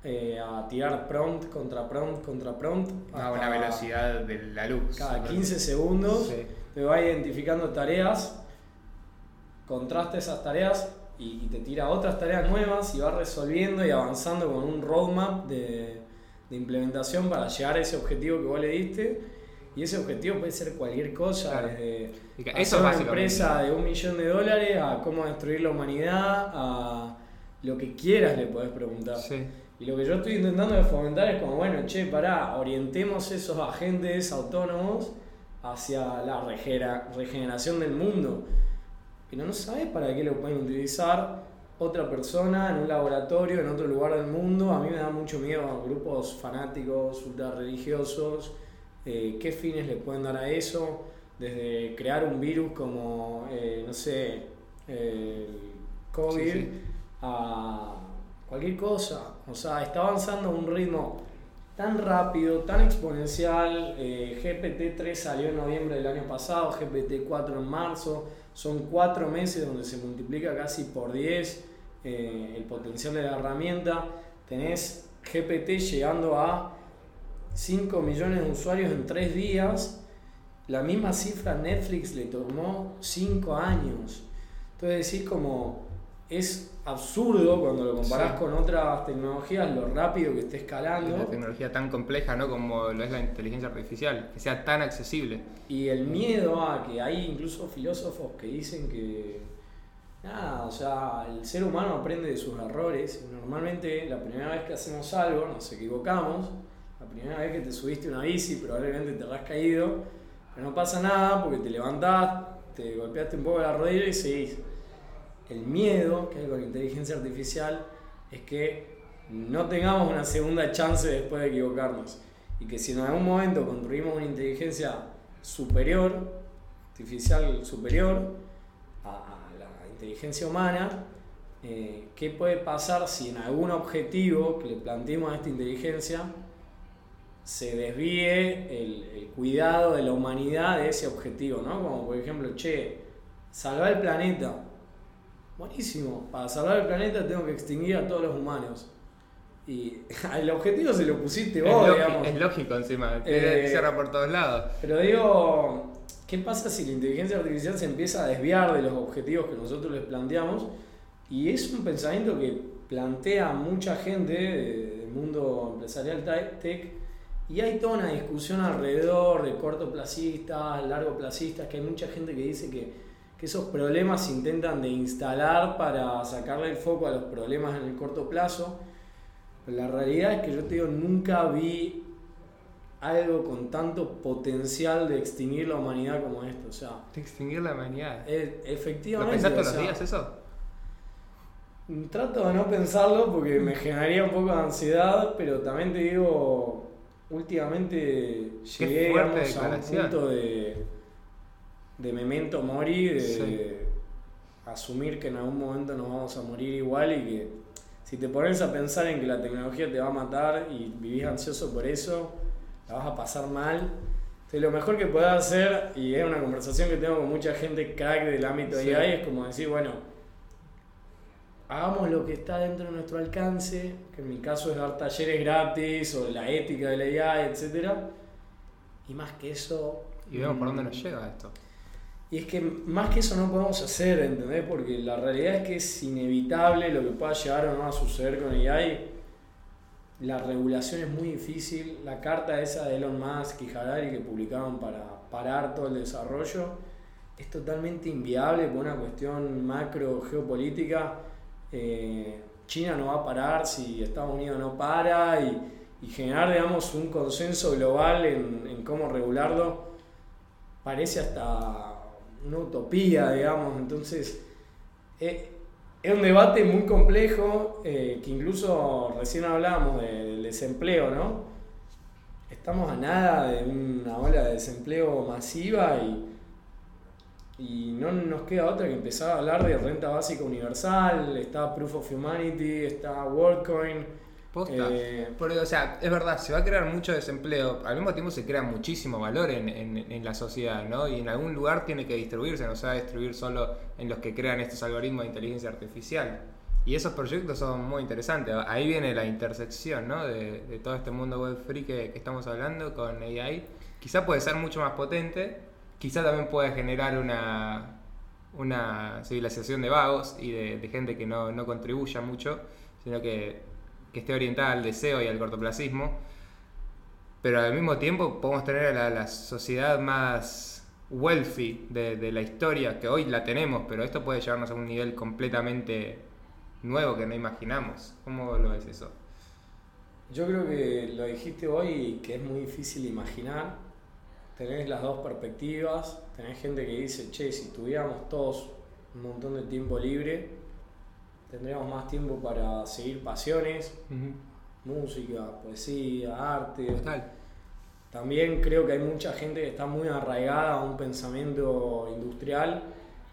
eh, a tirar prompt contra prompt contra prompt. A una velocidad de la luz. Cada 15 segundos Sí. Te va identificando tareas, contrasta esas tareas y, y te tira otras tareas nuevas y va resolviendo y avanzando con un roadmap de, de implementación para llegar a ese objetivo que vos le diste. Y ese objetivo puede ser cualquier cosa, Claro. desde hacer una empresa de un millón de dólares a cómo destruir la humanidad, a lo que quieras le podés preguntar. Sí. Y lo que yo estoy intentando de fomentar es como, bueno, che, pará, orientemos esos agentes autónomos hacia la regeneración del mundo. Pero no sabes para qué lo pueden utilizar otra persona en un laboratorio, en otro lugar del mundo. A mí me da mucho miedo a grupos fanáticos, ultra religiosos. eh, ¿Qué fines le pueden dar a eso? Desde crear un virus como, eh, no sé, el COVID Sí, sí. a cualquier cosa. O sea, está avanzando a un ritmo tan rápido, tan exponencial. Eh, GPT-3 salió en noviembre del año pasado, GPT-4 en marzo. Son cuatro meses donde se multiplica casi por 10 eh, el potencial de la herramienta. Tenés GPT llegando a 5 millones de usuarios en 3 días. La misma cifra Netflix le tomó 5 años. Entonces decís como es absurdo cuando lo comparás Sí. con otras tecnologías lo rápido que está Es escalando. Una tecnología tan compleja, ¿no? Como lo es la inteligencia artificial, que sea tan accesible. Y el miedo a que hay incluso filósofos que dicen que nada, o sea, el ser humano aprende de sus errores. Normalmente la primera vez que hacemos algo nos equivocamos. La primera vez que te subiste una bici probablemente te habrás caído. Pero no pasa nada porque te levantás, te golpeaste un poco la rodilla y seguís. El miedo que hay con la inteligencia artificial es que no tengamos una segunda chance después de equivocarnos. y que si en algún momento construimos una inteligencia superior, artificial superior a, la inteligencia humana, eh, ¿qué puede pasar si en algún objetivo que le planteemos a esta inteligencia se desvíe el, el, cuidado de la humanidad de ese objetivo, ¿no? Como por ejemplo, che, salvar el planeta. Buenísimo, para salvar el planeta tengo que extinguir a todos los humanos. Y [LAUGHS] el objetivo se lo pusiste vos, es digamos. Es lógico encima, eh, cierra por todos lados. Pero digo, ¿qué pasa si la inteligencia artificial se empieza a desviar de los objetivos que nosotros les planteamos? Y es un pensamiento que plantea mucha gente del mundo empresarial tech y hay toda una discusión alrededor de cortoplacistas, largoplacistas, que hay mucha gente que dice que, que esos problemas se intentan de instalar para sacarle el foco a los problemas en el corto plazo. Pero la realidad es que yo te digo, nunca vi algo con tanto potencial de extinguir la humanidad como esto. O sea, de extinguir la humanidad. Es, efectivamente. ¿Lo pensás todos los días eso? Trato de no pensarlo porque me [LAUGHS] generaría un poco de ansiedad, pero también te digo, últimamente llegué digamos, a un punto de, de memento mori, de sí. asumir que en algún momento nos vamos a morir igual y que si te pones a pensar en que la tecnología te va a matar y vivís ansioso por eso, la vas a pasar mal. Entonces, lo mejor que puedes hacer, y es una conversación que tengo con mucha gente crack del ámbito sí. de AI, es como decir, bueno, hagamos lo que está dentro de nuestro alcance, que en mi caso es dar talleres gratis o la ética de la IA, etc. Y más que eso... Y vemos por dónde nos llega esto. Y es que más que eso no podemos hacer, ¿entendés? Porque la realidad es que es inevitable lo que pueda llegar o no a suceder con AI. La regulación es muy difícil. La carta esa de Elon Musk y Harari que publicaron para parar todo el desarrollo es totalmente inviable por una cuestión macro geopolítica eh, China no va a parar si Estados Unidos no para y, generar, digamos, un consenso global en, en, cómo regularlo parece hasta una utopía, digamos. Entonces, eh, es un debate muy complejo eh, que incluso recién hablábamos del desempleo, ¿no? Estamos a nada de una ola de desempleo masiva y y no nos queda otra que empezar a hablar de renta básica universal, está Proof of Humanity, está WorldCoin. Eh, Porque, o sea, es verdad, se va a crear mucho desempleo, al mismo tiempo se crea muchísimo valor en, la sociedad, ¿no? Y en algún lugar tiene que distribuirse, no se va a distribuir solo en los que crean estos algoritmos de inteligencia artificial. Y esos proyectos son muy interesantes. Ahí viene la intersección, ¿no? De, de todo este mundo web free que, que estamos hablando con AI. Quizá puede ser mucho más potente, quizá también puede generar una, una civilización de vagos y de, de gente que no, no, contribuya mucho, sino que, que, esté orientada al deseo y al cortoplacismo. Pero al mismo tiempo podemos tener a la, la sociedad más wealthy de, de, la historia, que hoy la tenemos, pero esto puede llevarnos a un nivel completamente nuevo que no imaginamos. ¿Cómo lo ves eso? Yo creo que lo dijiste hoy que es muy difícil imaginar tenés las dos perspectivas, tenés gente que dice, che, si tuviéramos todos un montón de tiempo libre, tendríamos más tiempo para seguir pasiones, uh -huh. música, poesía, arte. Total. También creo que hay mucha gente que está muy arraigada a un pensamiento industrial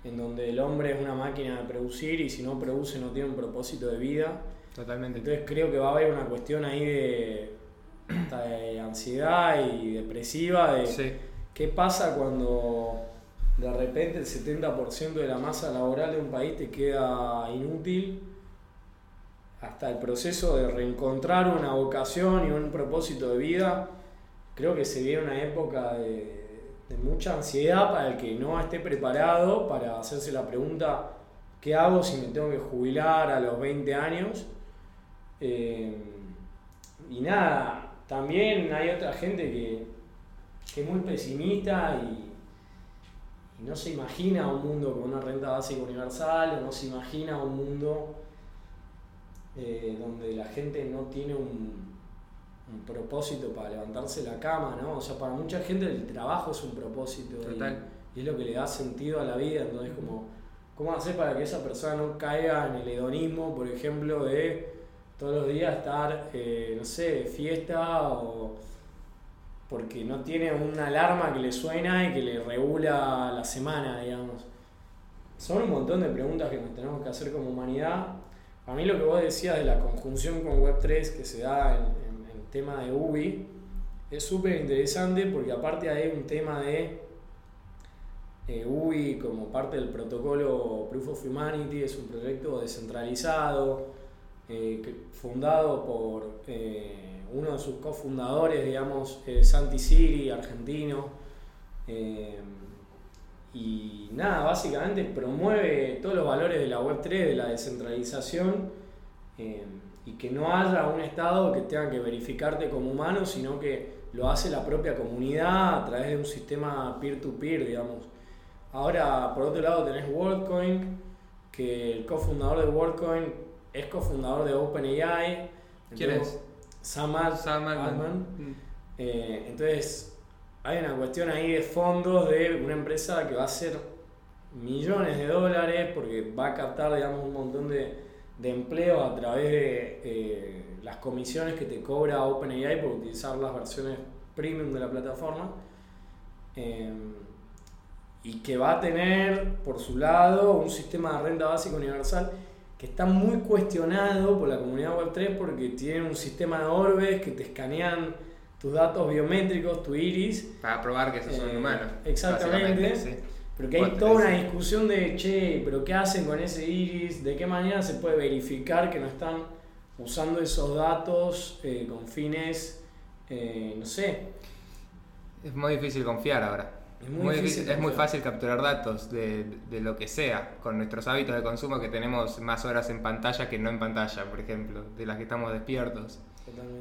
en donde el hombre es una máquina de producir y si no produce no tiene un propósito de vida. Totalmente. Entonces creo que va a haber una cuestión ahí de de ansiedad y depresiva de sí. qué pasa cuando de repente el 70% de la masa laboral de un país te queda inútil hasta el proceso de reencontrar una vocación y un propósito de vida creo que se viene una época de, mucha ansiedad para el que no esté preparado para hacerse la pregunta ¿qué hago si me tengo que jubilar a los 20 años? Eh, y nada, también hay otra gente que, que es muy pesimista y, no se imagina un mundo con una renta básica universal o no se imagina un mundo eh, donde la gente no tiene un, un, propósito para levantarse la cama, ¿no? O sea, para mucha gente el trabajo es un propósito y, y, es lo que le da sentido a la vida, entonces como, ¿cómo hacer para que esa persona no caiga en el hedonismo, por ejemplo, de todos los días estar, eh, no sé, fiesta o, porque no tiene una alarma que le suena y que le regula la semana, digamos. Son un montón de preguntas que nos tenemos que hacer como humanidad. A mí lo que vos decías de la conjunción con Web3 que se da en, el tema de UBI es súper interesante porque aparte hay un tema de eh, UBI como parte del protocolo Proof of Humanity, es un proyecto descentralizado, eh, fundado por eh, uno de sus cofundadores, digamos, Santi Siri, argentino. y nada, básicamente promueve todos los valores de la Web3, de la descentralización, y que no haya un Estado que tenga que verificarte como humano, sino que lo hace la propia comunidad a través de un sistema peer-to-peer, -peer, digamos. Ahora, por otro lado, tenés WorldCoin, que el cofundador de WorldCoin es cofundador de OpenAI. ¿Quién es? Sam, Altman. Mm. Eh, entonces, hay una cuestión ahí de fondos de una empresa que va a hacer millones de dólares porque va a captar, digamos, un montón de, de empleos a través de eh, las comisiones que te cobra OpenAI por utilizar las versiones premium de la plataforma. Eh, y que va a tener por su lado un sistema de renta básica universal que está muy cuestionado por la comunidad Web3 porque tiene un sistema de orbes que te escanean tus datos biométricos, tu iris. Para probar que sos un eh, humano. Exactamente. Pero que hay toda una discusión de, che, pero ¿qué hacen con ese iris? ¿De qué manera se puede verificar que no están usando esos datos eh, con fines, eh, no sé? Es muy difícil confiar ahora. Es muy, es muy fácil capturar datos de, de, lo que sea, con nuestros hábitos de consumo que tenemos más horas en pantalla que no en pantalla, por ejemplo, de las que estamos despiertos.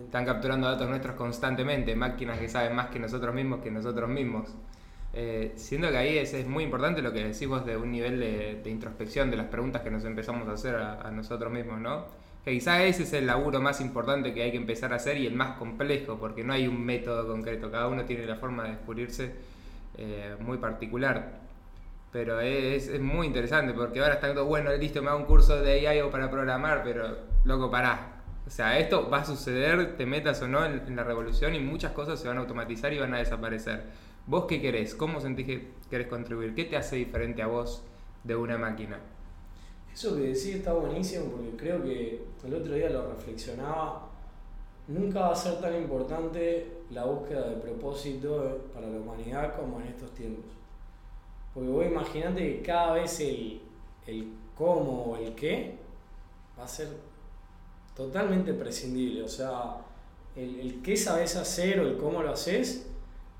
Están capturando datos nuestros constantemente, máquinas que saben más que nosotros mismos que nosotros mismos. Eh, siendo que ahí es, es, muy importante lo que decimos de un nivel de, de, introspección de las preguntas que nos empezamos a hacer a, a nosotros mismos, ¿no? Que quizá ese es el laburo más importante que hay que empezar a hacer y el más complejo, porque no hay un método concreto, cada uno tiene la forma de descubrirse eh, muy particular. Pero es, es, muy interesante porque ahora está todo bueno, listo, me hago un curso de AI o para programar, pero loco, pará. O sea, esto va a suceder, te metas o no en, la revolución y muchas cosas se van a automatizar y van a desaparecer. ¿Vos qué querés? ¿Cómo sentís que querés contribuir? ¿Qué te hace diferente a vos de una máquina? Eso que decís está buenísimo porque creo que el otro día lo reflexionaba Nunca va a ser tan importante la búsqueda de propósito para la humanidad como en estos tiempos. Porque vos imaginate que cada vez el, el cómo o el qué va a ser totalmente prescindible. O sea, el, el qué sabes hacer o el cómo lo haces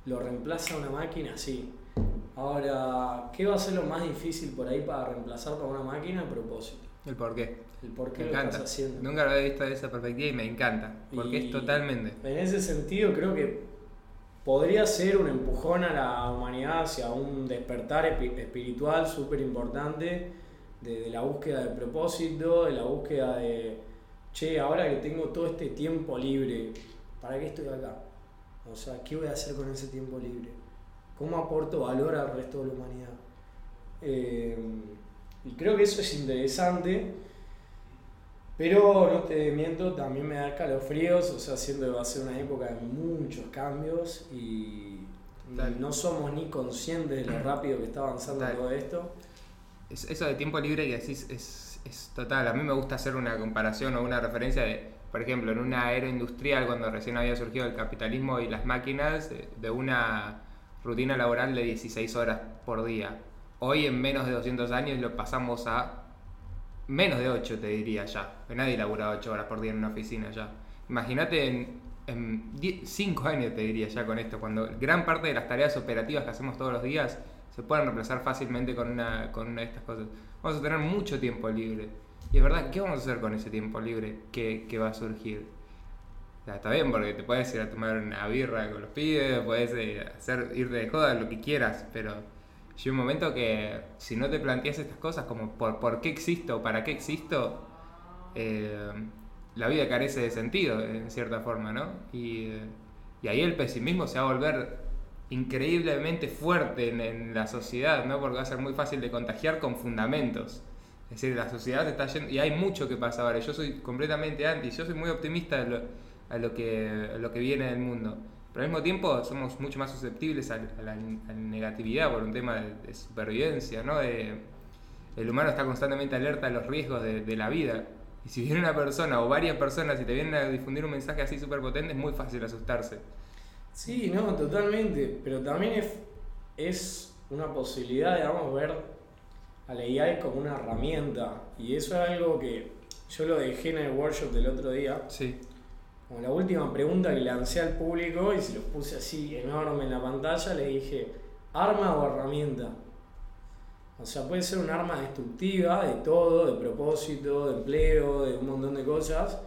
lo reemplaza una máquina así. Ahora, ¿qué va a ser lo más difícil por ahí para reemplazar para una máquina? propósito. El por qué el por qué me lo encanta. estás haciendo. Nunca lo había visto de esa perspectiva y me encanta, porque es totalmente. En ese sentido creo que podría ser un empujón a la humanidad hacia un despertar espiritual súper importante de, la búsqueda de propósito, de la búsqueda de, che, ahora que tengo todo este tiempo libre, ¿para qué estoy acá? O sea, ¿qué voy a hacer con ese tiempo libre? ¿Cómo aporto valor al resto de la humanidad? Eh, y creo que eso es interesante pero no te miento, también me da escalofríos, o sea, siendo que va a ser una época de muchos cambios y no somos ni conscientes de lo [CLEARS THROAT] rápido que está avanzando todo esto. Eso de tiempo libre que decís es, es total. A mí me gusta hacer una comparación o una referencia de, por ejemplo, en una era industrial, cuando recién había surgido el capitalismo y las máquinas, de una rutina laboral de 16 horas por día. Hoy en menos de 200 años lo pasamos a menos de 8 te diría ya, nadie labura 8 horas por día en una oficina ya. Imagínate en, 5 años te diría ya con esto, cuando gran parte de las tareas operativas que hacemos todos los días se pueden reemplazar fácilmente con una, con una de estas cosas. Vamos a tener mucho tiempo libre. Y es verdad, ¿qué vamos a hacer con ese tiempo libre que, que va a surgir? está bien, porque te puedes ir a tomar una birra con los pibes, puedes eh, hacer, ir de joda, lo que quieras, pero llega un momento que si no te planteas estas cosas como por, por qué existo para qué existo, eh, la vida carece de sentido en cierta forma, ¿no? Y, y, ahí el pesimismo se va a volver increíblemente fuerte en, la sociedad, ¿no? Porque va a ser muy fácil de contagiar con fundamentos. Es decir, la sociedad está yendo, y hay mucho que pasa ahora. Yo soy completamente anti, yo soy muy optimista a lo, a lo, que, a lo que viene del mundo. Pero al mismo tiempo somos mucho más susceptibles a, la, negatividad por un tema de, supervivencia, ¿no? el humano está constantemente alerta a los riesgos de, la vida. Y si viene una persona o varias personas y te vienen a difundir un mensaje así súper potente, es muy fácil asustarse. Sí, no, totalmente. Pero también es, es una posibilidad, digamos, ver a la AI como una herramienta. Y eso es algo que yo lo dejé en el workshop del otro día. Sí. Como la última pregunta que lancé al público y se los puse así enorme en la pantalla, le dije, ¿arma o herramienta? O sea, puede ser un arma destructiva de todo, de propósito, de empleo, de un montón de cosas.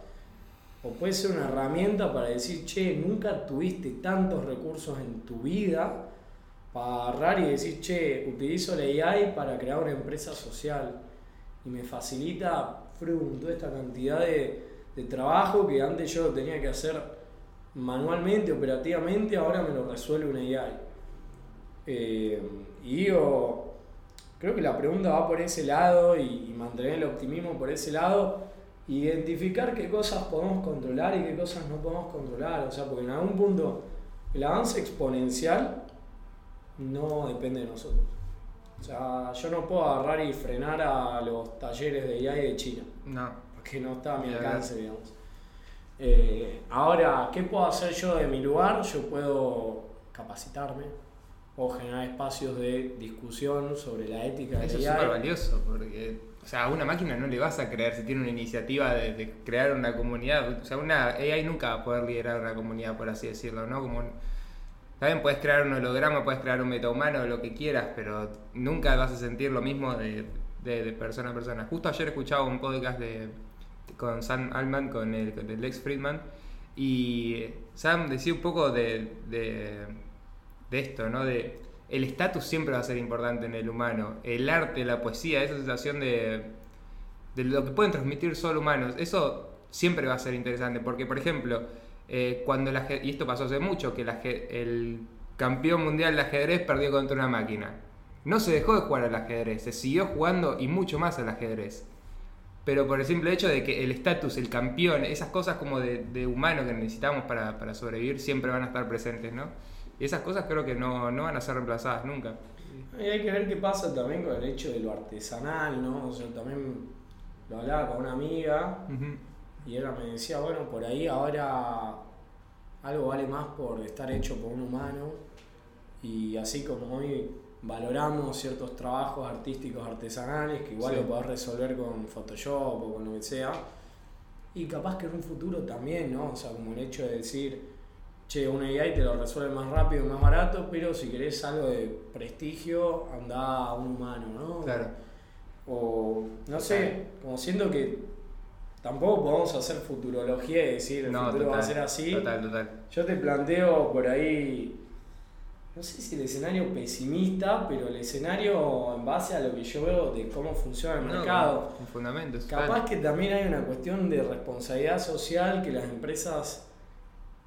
O puede ser una herramienta para decir, che, nunca tuviste tantos recursos en tu vida para agarrar y decir, che, utilizo la AI para crear una empresa social y me facilita frum, toda esta cantidad de, de trabajo que antes yo tenía que hacer manualmente, operativamente, ahora me lo resuelve una AI. Eh, y digo, creo que la pregunta va por ese lado y, mantener el optimismo por ese lado, identificar qué cosas podemos controlar y qué cosas no podemos controlar, o sea, porque en algún punto el avance exponencial no depende de nosotros. O sea, yo no puedo agarrar y frenar a los talleres de AI de China. No que no está a mi alcance, digamos. Eh, ahora, ¿qué puedo hacer yo de mi lugar? Yo puedo capacitarme o generar espacios de discusión sobre la ética Eso es súper valioso, porque o sea, a una máquina no le vas a creer si tiene una iniciativa de, crear una comunidad. O sea, una AI nunca va a poder liderar una comunidad, por así decirlo, ¿no? Como también puedes crear un holograma, puedes crear un metahumano, lo que quieras, pero nunca vas a sentir lo mismo de, de persona a persona. Justo ayer escuchaba un podcast de con Sam Altman, con el, con el Friedman, y Sam decía un poco de, de, esto, ¿no? De el estatus siempre va a ser importante en el humano, el arte, la poesía, esa sensación de, de lo que pueden transmitir solo humanos, eso siempre va a ser interesante, porque por ejemplo, eh, cuando la, y esto pasó hace mucho, que la, el campeón mundial de ajedrez perdió contra una máquina. No se dejó de jugar al ajedrez, se siguió jugando y mucho más al ajedrez pero por el simple hecho de que el estatus, el campeón, esas cosas como de, humano que necesitamos para, sobrevivir siempre van a estar presentes, ¿no? Y esas cosas creo que no, van a ser reemplazadas nunca. Y hay que ver qué pasa también con el hecho de lo artesanal, ¿no? O sea, también lo hablaba con una amiga y ella me decía, bueno, por ahí ahora algo vale más por estar hecho por un humano y así como hoy valoramos ciertos trabajos artísticos artesanales que igual lo podés resolver con Photoshop o con lo que sea. Y capaz que en un futuro también, ¿no? O sea, como el hecho de decir, che, una AI te lo resuelve más rápido y más barato, pero si querés algo de prestigio, anda a un humano, ¿no? Claro. O, no sé, como siento que tampoco podemos hacer futurología y decir el futuro va a ser así. Total, total. Yo te planteo por ahí no sé si el escenario pesimista, pero el escenario en base a lo que yo veo de cómo funciona el mercado. Con fundamentos. Capaz que también hay una cuestión de responsabilidad social que las empresas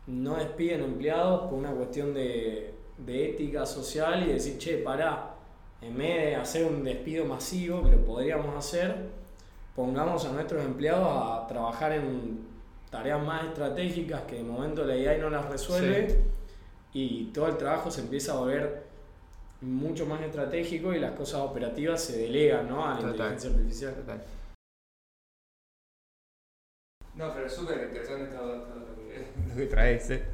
no despiden empleados por una cuestión de, de ética social y decir, che, pará, en vez de hacer un despido masivo, que lo podríamos hacer, pongamos a nuestros empleados a trabajar en tareas más estratégicas que de momento la AI no las resuelve y todo el trabajo se empieza a volver mucho más estratégico y las cosas operativas se delegan ¿no? a la inteligencia artificial. Total. No, pero es súper interesante todo, [LAUGHS] lo, que, traes. ¿eh?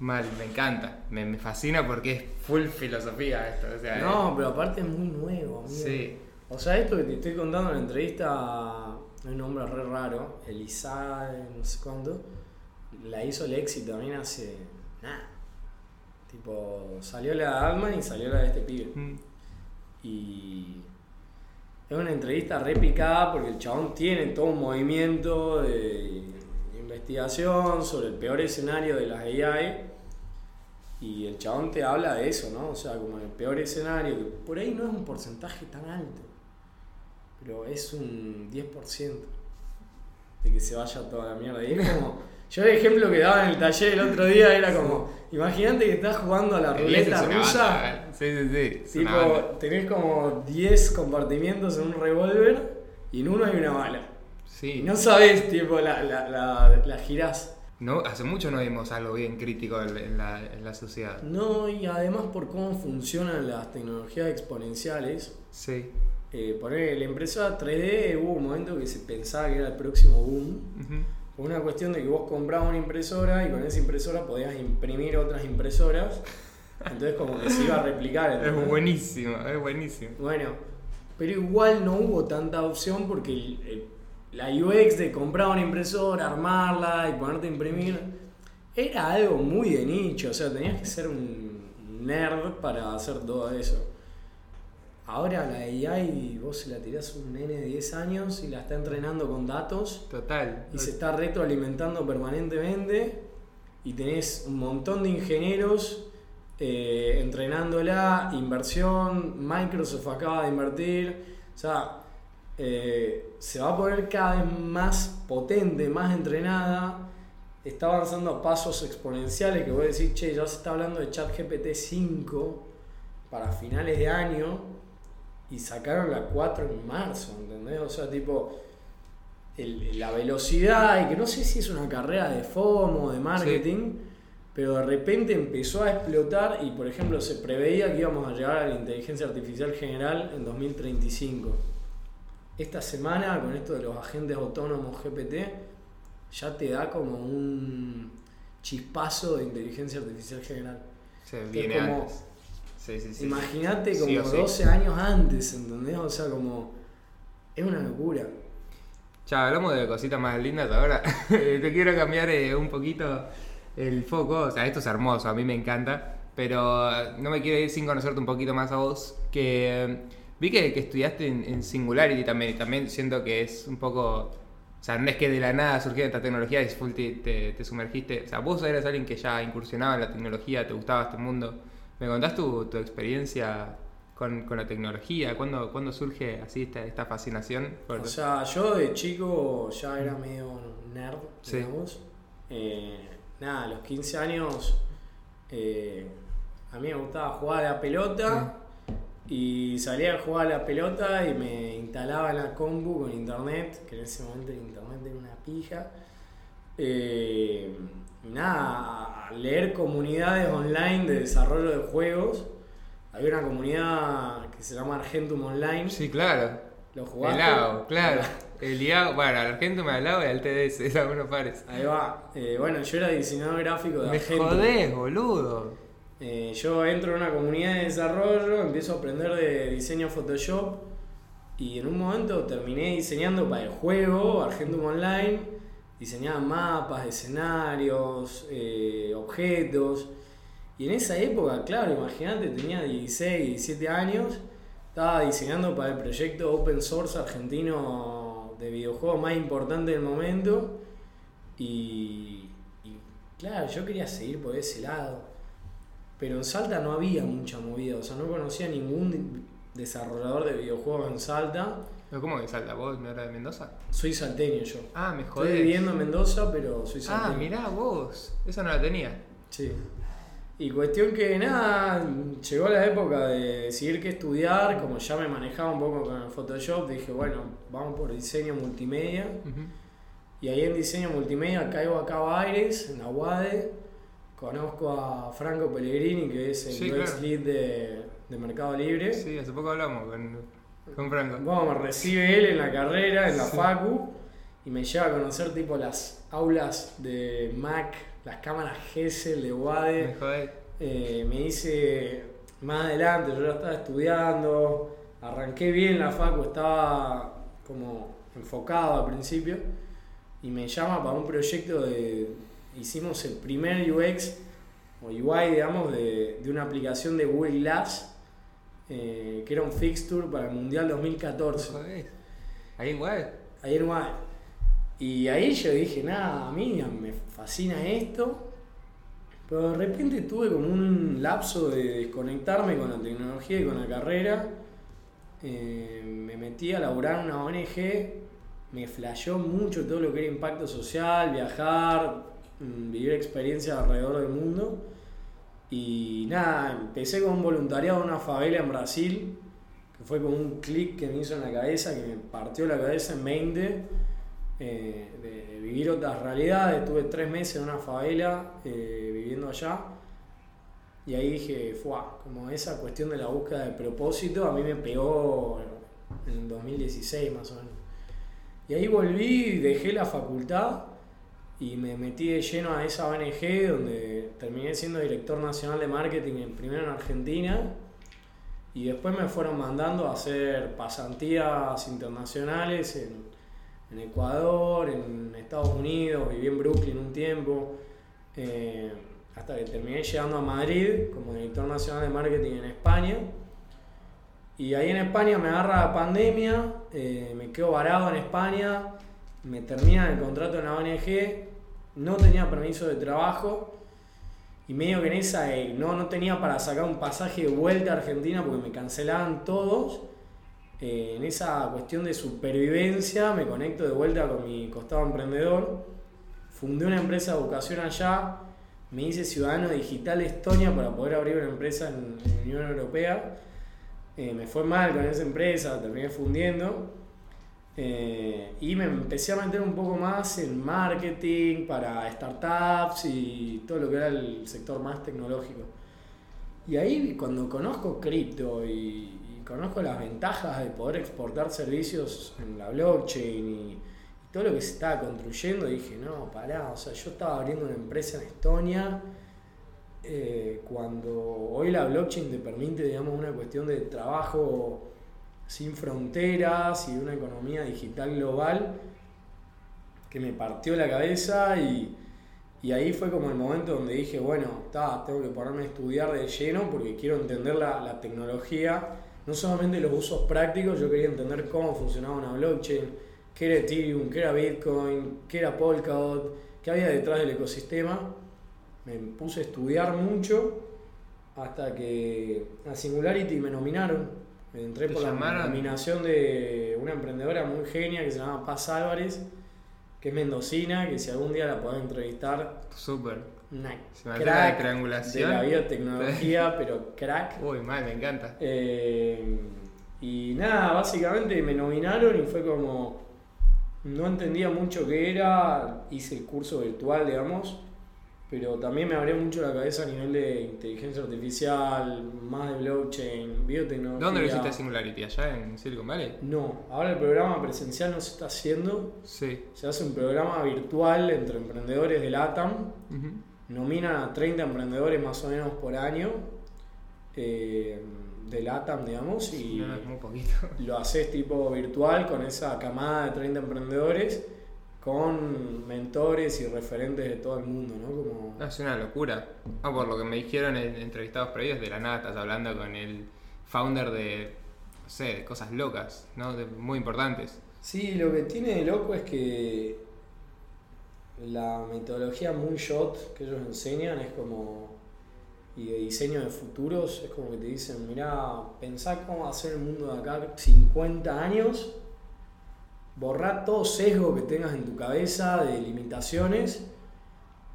Mal, me encanta, me, fascina porque es full filosofía esto. no, pero aparte es muy nuevo. Sí. O sea, esto que te estoy contando en la entrevista, es un nombre re raro, Elisa, no sé cuándo, la hizo Lexi también hace nada, Tipo, salió la de Altman y salió la de este pibe. Mm. Y es una entrevista repicada porque el chabón tiene todo un movimiento de investigación sobre el peor escenario de las AI. Y el chabón te habla de eso, ¿no? O sea, como el peor escenario, que por ahí no es un porcentaje tan alto, pero es un 10% de que se vaya toda la mierda. Y es como yo el ejemplo que daba en el taller el otro día era como, imagínate que estás jugando a la ruleta rusa. Sí, sí, sí. Tipo, tenés como 10 compartimientos en un revólver y en uno hay una bala. Sí. Y no sabes, tipo, la, la, la, la girás. no, hace mucho no vimos algo bien crítico en la, en la sociedad. No, y además por cómo funcionan las tecnologías exponenciales. Sí. Eh, poner la impresora 3D hubo un momento que se pensaba que era el próximo boom. Fue una cuestión de que vos comprabas una impresora y con esa impresora podías imprimir otras impresoras. Entonces como que se iba a replicar. Es buenísimo, es buenísimo. Bueno, pero igual no hubo tanta opción porque la UX de comprar una impresora, armarla y ponerte a imprimir, era algo muy de nicho, o sea, tenías que ser un nerd para hacer todo eso. Ahora la AI, vos se la tirás a un nene de 10 años y la está entrenando con datos. Total. Y se está retroalimentando permanentemente. Y tenés un montón de ingenieros eh, entrenándola, inversión, Microsoft acaba de invertir. O sea, eh, se va a poner cada vez más potente, más entrenada. Está avanzando a pasos exponenciales que voy a decir, che, ya se está hablando de ChatGPT 5 para finales de año y sacaron la 4 en marzo, ¿entendés? O sea, tipo, la velocidad, y que no sé si es una carrera de FOMO, de marketing, pero de repente empezó a explotar y, por ejemplo, se preveía que íbamos a llegar a la inteligencia artificial general en 2035. Esta semana, con esto de los agentes autónomos GPT, ya te da como un chispazo de inteligencia artificial general. Se viene Imagínate como 12 años antes, ¿entendés? O sea, como. Es una locura. Ya, hablamos de cositas más lindas ahora. [LAUGHS] Te quiero cambiar eh, un poquito el foco. O sea, esto es hermoso, a mí me encanta. Pero no me quiero ir sin conocerte un poquito más a vos. Que eh, vi que, estudiaste en, Singularity también. Y también siento que es un poco. O sea, no es que de la nada surgió esta tecnología y te, te sumergiste. O sea, vos eras alguien que ya incursionaba en la tecnología, te gustaba este mundo. ¿Me contás tu, tu experiencia con, con, la tecnología? ¿Cuándo, ¿Cuándo, surge así esta, esta fascinación? O sea, yo de chico ya era medio nerd, digamos. Eh, nada, a los 15 años eh, a mí me gustaba jugar a la pelota y salía a jugar a la pelota y me instalaba en la compu con internet, que en ese momento el internet era una pija. Eh, nada, leer comunidades online de desarrollo de juegos. Había una comunidad que se llama Argentum Online. Sí, claro. ¿Lo jugaste? El claro. El IAO, bueno, Argentum al lado y al TDS, eran [LAUGHS] algunos pares. Ahí va. Eh, bueno, yo era diseñador gráfico de Me Argentum. jodés, boludo. Eh, yo entro en una comunidad de desarrollo, empiezo a aprender de diseño Photoshop y en un momento terminé diseñando para el juego Argentum Online diseñaban mapas, escenarios, eh, objetos. Y en esa época, claro, imagínate, tenía 16, 17 años, estaba diseñando para el proyecto open source argentino de videojuegos más importante del momento. Y, y claro, yo quería seguir por ese lado. Pero en Salta no había mucha movida, o sea, no conocía ningún desarrollador de videojuegos en Salta. ¿Cómo que Salta? ¿Vos no eras de Mendoza? Soy salteño yo. Ah, me jodés. Estoy viviendo en Mendoza, pero soy ah, salteño. Ah, mirá vos. Esa no la tenía. Sí. Y cuestión que nada, llegó la época de decidir qué estudiar, como ya me manejaba un poco con el Photoshop, dije, bueno, vamos por diseño multimedia. Y ahí en diseño multimedia caigo acá a Aires, en Aguade. Conozco a Franco Pellegrini, que es el UX lead de, de Mercado Libre. Sí, hace poco hablamos con me recibe él en la carrera, en la Facu, y me lleva a conocer tipo las aulas de Mac, las cámaras Gesell de Wade. Me, eh, me dice más adelante, yo ya estaba estudiando, arranqué bien la Facu, estaba como enfocado al principio, y me llama para un proyecto de. Hicimos el primer UX o UI, digamos, de, de una aplicación de Google Glass eh, que era un fixture para el Mundial 2014. Ahí en Guay. Ahí en Guay. Y ahí yo dije, nada, a mí me fascina esto. Pero de repente tuve como un lapso de desconectarme con la tecnología y con la carrera. Eh, me metí a laburar en una ONG, me flasheó mucho todo lo que era impacto social, viajar, mm, vivir experiencias alrededor del mundo. Y nada, empecé con un voluntariado en una favela en Brasil, que fue como un clic que me hizo en la cabeza, que me partió la cabeza en 20. eh, de vivir otras realidades. Estuve tres meses en una favela eh, viviendo allá. Y ahí dije, ¡fua! Como esa cuestión de la búsqueda de propósito a mí me pegó en 2016 más o menos. Y ahí volví, dejé la facultad y me metí de lleno a esa ONG donde terminé siendo director nacional de marketing en, primero en Argentina y después me fueron mandando a hacer pasantías internacionales en, Ecuador, en Estados Unidos, viví en Brooklyn un tiempo, eh, hasta que terminé llegando a Madrid como director nacional de marketing en España. Y ahí en España me agarra la pandemia, eh, me quedo varado en España, me termina el contrato en la ONG, no tenía permiso de trabajo y medio que en esa eh, no, no tenía para sacar un pasaje de vuelta a Argentina porque me cancelaban todos. Eh, en esa cuestión de supervivencia me conecto de vuelta con mi costado emprendedor. Fundé una empresa de vocación allá, me hice ciudadano digital Estonia para poder abrir una empresa en, la Unión Europea. Eh, me fue mal con esa empresa, terminé fundiendo. Eh, y me empecé a meter un poco más en marketing para startups y todo lo que era el sector más tecnológico. Y ahí cuando conozco cripto y, conozco las ventajas de poder exportar servicios en la blockchain y, todo lo que se estaba construyendo, dije, no, pará, o sea, yo estaba abriendo una empresa en Estonia. Eh, cuando hoy la blockchain te permite, digamos, una cuestión de trabajo sin fronteras y una economía digital global que me partió la cabeza y, ahí fue como el momento donde dije, bueno, tengo que ponerme a estudiar de lleno porque quiero entender la, tecnología, no solamente los usos prácticos, yo quería entender cómo funcionaba una blockchain, qué era Ethereum, qué era Bitcoin, qué era Polkadot, qué había detrás del ecosistema. Me puse a estudiar mucho hasta que a Singularity me nominaron Entré por la nominación de una emprendedora muy genia que se llama Paz Álvarez, que es mendocina, que si algún día la podés entrevistar. Súper. Una crack de triangulación. De la biotecnología, pero crack. Uy, mal, me encanta. Eh, y nada, básicamente me nominaron y fue como. No entendía mucho qué era, hice el curso virtual, digamos pero también me abrió mucho la cabeza a nivel de inteligencia artificial, más de blockchain, biotecnología. ¿Dónde lo hiciste Singularity? ¿Allá en Silicon Valley? No, ahora el programa presencial no se está haciendo. Sí. Se hace un programa virtual entre emprendedores del ATAM. Nominan a 30 emprendedores más o menos por año eh, del ATAM, digamos. Y no, muy poquito. Lo haces tipo virtual con esa camada de 30 emprendedores con mentores y referentes de todo el mundo, ¿no? Como... es una locura. Ah, por lo que me dijeron en entrevistados previos, de la nada estás hablando con el founder de, no sé, de cosas locas, ¿no? muy importantes. Sí, lo que tiene de loco es que la metodología Moonshot que ellos enseñan es como, y de diseño de futuros, es como que te dicen, mira, pensá cómo va a ser el mundo de acá 50 años borrar todo sesgo que tengas en tu cabeza de limitaciones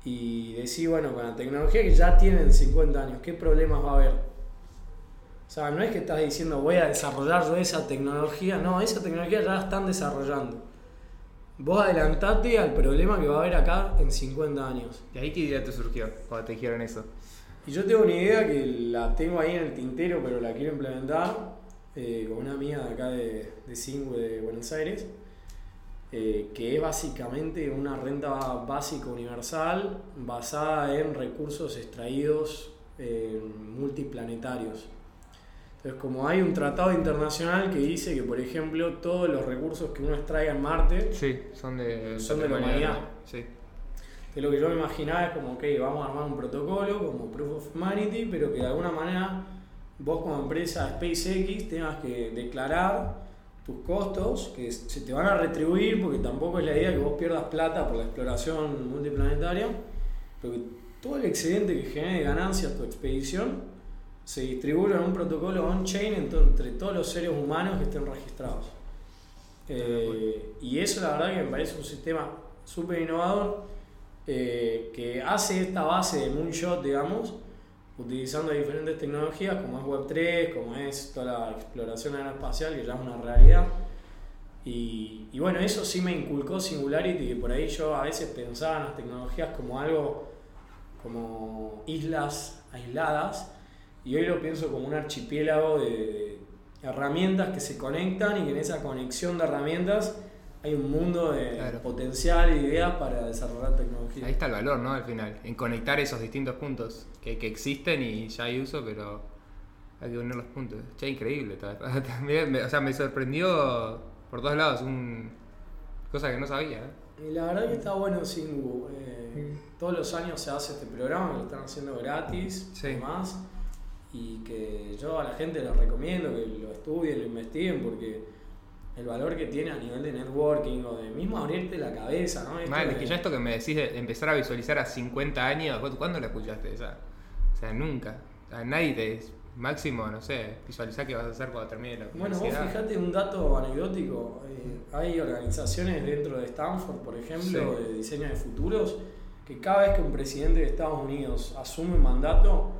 y decir, bueno, con la tecnología que ya tienen 50 años, ¿qué problemas va a haber? O sea, no es que estás diciendo voy a desarrollar yo esa tecnología, no, esa tecnología ya la están desarrollando. Vos adelantate al problema que va a haber acá en 50 años. ¿Y ahí qué idea te surgió cuando te dijeron eso? Y yo tengo una idea que la tengo ahí en el tintero, pero la quiero implementar eh, con una amiga de acá de, de de Buenos Aires eh, que es básicamente una renta básica universal basada en recursos extraídos multiplanetarios. Entonces, como hay un tratado internacional que dice que, por ejemplo, todos los recursos que uno extraiga en Marte son de, son de la humanidad. Sí. lo que yo me imaginaba es como, ok, vamos a armar un protocolo como Proof of Humanity, pero que de alguna manera vos como empresa SpaceX tengas que declarar tus costos, que se te van a retribuir, porque tampoco es la idea que vos pierdas plata por la exploración multiplanetaria, pero que todo el excedente que genere ganancias tu expedición se distribuye en un protocolo on-chain entre todos los seres humanos que estén registrados. Eh, y eso la verdad que me parece un sistema súper innovador eh, que hace esta base de Moonshot, digamos, utilizando diferentes tecnologías como es Web3, como es toda la exploración aeroespacial, que ya es una realidad. Y, y, bueno, eso sí me inculcó Singularity, que por ahí yo a veces pensaba en las tecnologías como algo, como islas aisladas, y hoy lo pienso como un archipiélago de, herramientas que se conectan y que en esa conexión de herramientas hay un mundo de potencial y ideas para desarrollar tecnología. Ahí está el valor, ¿no? Al final, en conectar esos distintos puntos que, que existen y ya hay uso, pero hay que unir los puntos. Che, increíble. También, [LAUGHS] o sea, me sorprendió por todos lados, un, cosa que no sabía. ¿eh? Y la verdad que está bueno Singu. Eh, todos los años se hace este programa, lo están haciendo gratis y más. Y que yo a la gente les recomiendo que lo estudien, lo investiguen, porque el valor que tiene a nivel de networking o de mismo abrirte la cabeza, ¿no? es que ya esto que me decís de empezar a visualizar a 50 años, ¿cuándo lo escuchaste esa? O sea, nunca. A nadie te máximo, no sé, visualizar qué vas a hacer cuando termine la Bueno, vos fijate un dato anecdótico. Eh, hay organizaciones dentro de Stanford, por ejemplo, de diseño de futuros, que cada vez que un presidente de Estados Unidos asume un mandato,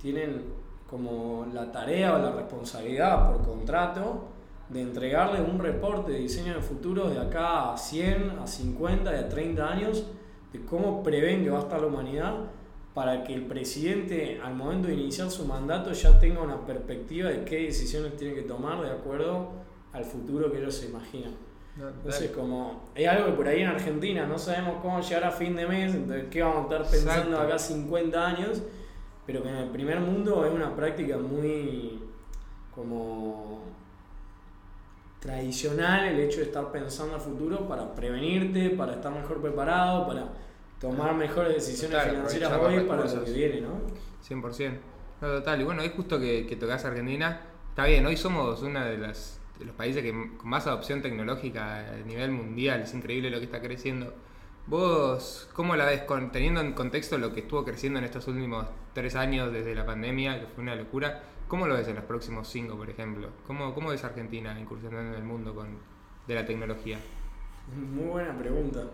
tienen como la tarea o la responsabilidad por contrato de entregarle un reporte de diseño de futuros de acá a 100, a 50 y a 30 años de cómo prevén que va a estar la humanidad para que el presidente al momento de iniciar su mandato ya tenga una perspectiva de qué decisiones tiene que tomar de acuerdo al futuro que ellos se imaginan. entonces, como es algo que por ahí en Argentina no sabemos cómo llegar a fin de mes, entonces qué vamos a estar pensando acá 50 años, pero que en el primer mundo es una práctica muy como tradicional el hecho de estar pensando al futuro para prevenirte, para estar mejor preparado, para tomar mejores decisiones financieras hoy para lo que viene, ¿no? 100%. No, total. Y bueno, es justo que, que tocas Argentina. Está bien, hoy somos uno de, las, de los países que, con más adopción tecnológica a nivel mundial. Es increíble lo que está creciendo. ¿Vos cómo la ves con, teniendo en contexto lo que estuvo creciendo en estos últimos tres años desde la pandemia, que fue una locura? ¿Cómo lo ves en los próximos cinco, por ejemplo? ¿Cómo, cómo ves Argentina incursionando en el mundo con, de la tecnología? Muy buena pregunta.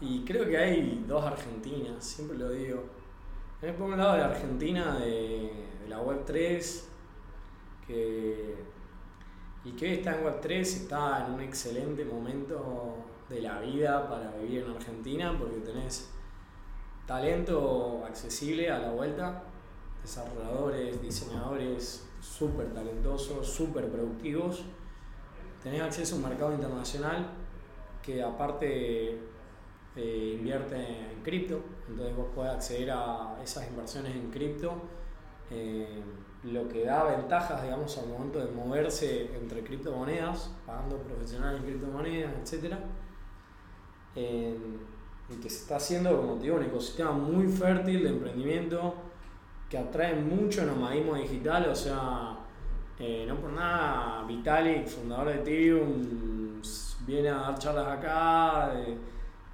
Y creo que hay dos Argentinas, siempre lo digo. Por un lado la Argentina de, la Web 3, que, y que hoy está en Web 3, está en un excelente momento de la vida para vivir en Argentina, porque tenés talento accesible a la vuelta, desarrolladores, diseñadores súper talentosos, súper productivos, tenés acceso a un mercado internacional que aparte eh, invierte en cripto, entonces vos podés acceder a esas inversiones en cripto, eh, lo que da ventajas, digamos, al momento de moverse entre criptomonedas, pagando profesionales en criptomonedas, etc. y que se está haciendo, como te digo, un ecosistema muy fértil de emprendimiento que atrae mucho nomadismo digital, o sea, eh, no por nada, Vitalik, fundador de Ethereum, viene a dar charlas acá.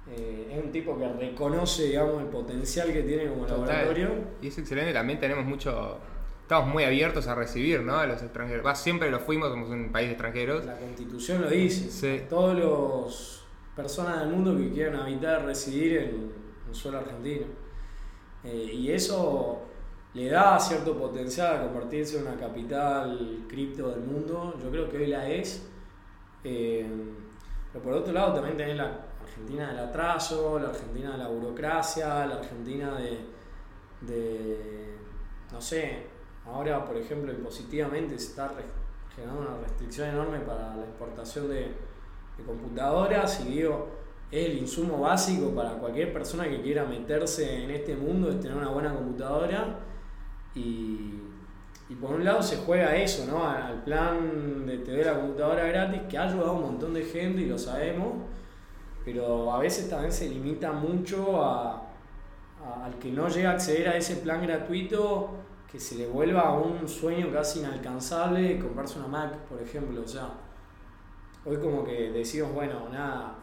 Eh, es un tipo que reconoce, digamos, el potencial que tiene como laboratorio. Y es excelente, también tenemos mucho... Estamos muy abiertos a recibir ¿no? a los extranjeros. Siempre lo fuimos, somos un país de extranjeros. La constitución lo dice. Sí. Todos los personas del mundo que quieran habitar, residir en, en suelo argentino. Eh, y eso le da cierto potencial a convertirse en una capital cripto del mundo. Yo creo que hoy la es. Eh, pero por otro lado también tenés la Argentina del atraso, la Argentina de la burocracia, la Argentina de, no sé, ahora por ejemplo impositivamente se está generando una restricción enorme para la importación de, computadoras y digo, es el insumo básico para cualquier persona que quiera meterse en este mundo, es tener una buena computadora y, y por un lado se juega eso, ¿no? Al plan de te doy la computadora gratis, que ha ayudado a un montón de gente y lo sabemos, pero a veces también se limita mucho a, al que no llega a acceder a ese plan gratuito que se le vuelva un sueño casi inalcanzable comprarse una Mac, por ejemplo. O sea, hoy como que decimos, bueno, nada,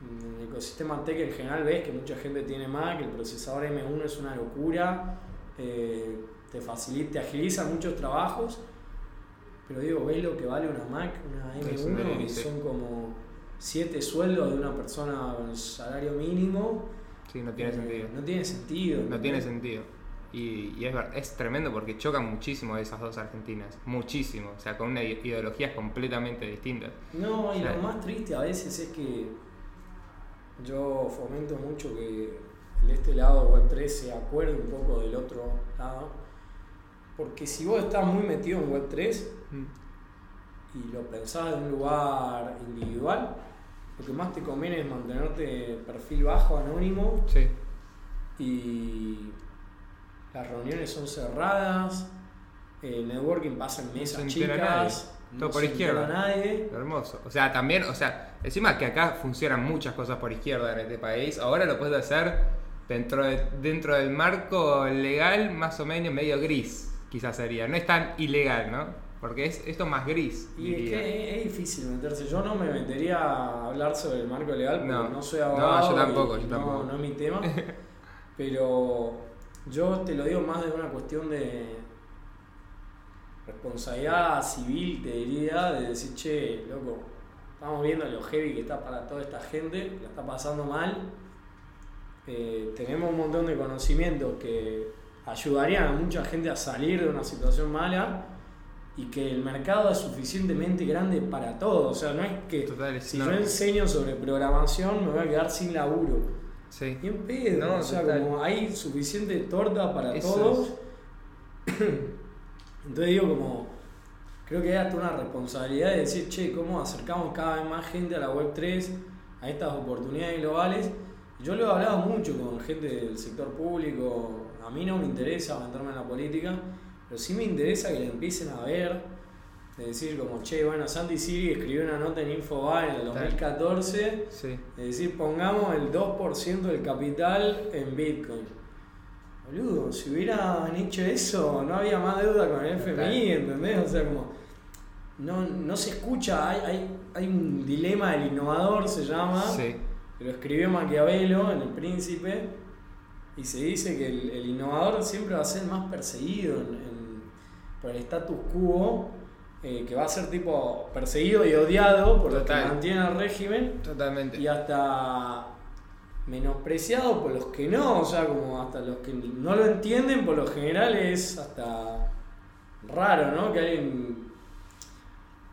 en el ecosistema tech en general ves que mucha gente tiene Mac, el procesador M1 es una locura, eh, te facilita, te agiliza muchos trabajos, pero digo, ves lo que vale una Mac, una M1, y son como siete sueldos de una persona con salario mínimo. Sí, no tiene eh, sentido. No tiene sentido. No tiene sentido. Y, y es, es tremendo porque chocan muchísimo esas dos Argentinas. Muchísimo. O sea, con una ide- ideologías completamente distintas. No, y O sea, lo más triste a veces es que yo fomento mucho que el este lado de Web3 se acuerde un poco del otro lado. Porque si vos estás muy metido en Web3 Mm. y lo pensás en un lugar individual, lo que más te conviene es mantenerte perfil bajo, anónimo, Sí. y las reuniones son cerradas, el networking pasa en mesas se chicas, nadie. Todo por se izquierda. nadie. Hermoso. O sea, también, o sea, encima que acá funcionan muchas cosas por izquierda en este país, ahora lo puedes hacer dentro, de- dentro del marco legal, más o menos medio gris, quizás sería. No es tan ilegal, ¿no? Porque es esto más gris. Y es que es, es difícil meterse. Yo no me metería a hablar sobre el marco legal porque No. no, soy No, abogado. yo tampoco, yo no, tampoco. no es mi tema. [LAUGHS] pero yo te lo digo más de una cuestión de responsabilidad civil, te diría, de decir, che, loco, estamos viendo lo heavy que está para toda esta gente, la está pasando mal. Eh, tenemos un montón de conocimientos que ayudarían a mucha gente a salir de una situación mala y que el mercado es suficientemente grande para todo. O sea, no es que Total, si yo enorme. enseño sobre programación me voy a quedar sin laburo. Sí. Bien pedo. No, o sea, total. como hay suficiente torta para Eso todos. [COUGHS] Entonces digo como, creo que hay hasta una responsabilidad de decir, che, ¿cómo acercamos cada vez más gente a la Web3, a estas oportunidades globales? Yo lo he hablado mucho con gente del sector público, a mí no me interesa meterme en la política, pero sí me interesa que la empiecen a ver, de decir como, che, bueno, Santi Siri escribió una nota en Infobae en el Total. 2014, Sí. es decir, pongamos el 2% del capital en Bitcoin. Boludo, si hubieran hecho eso, no había más deuda con el FMI, ¿entendés? O sea, como. No, no se escucha, hay, hay, hay un dilema del innovador, se llama, Sí. Lo escribió Maquiavelo en El Príncipe, y se dice que el, el innovador siempre va a ser más perseguido en- en- por el status quo, eh, que va a ser tipo perseguido y odiado por los que mantienen el régimen Totalmente. y hasta menospreciado por los que no, o sea, como hasta los que no lo entienden, por lo general es hasta raro, ¿no? Que alguien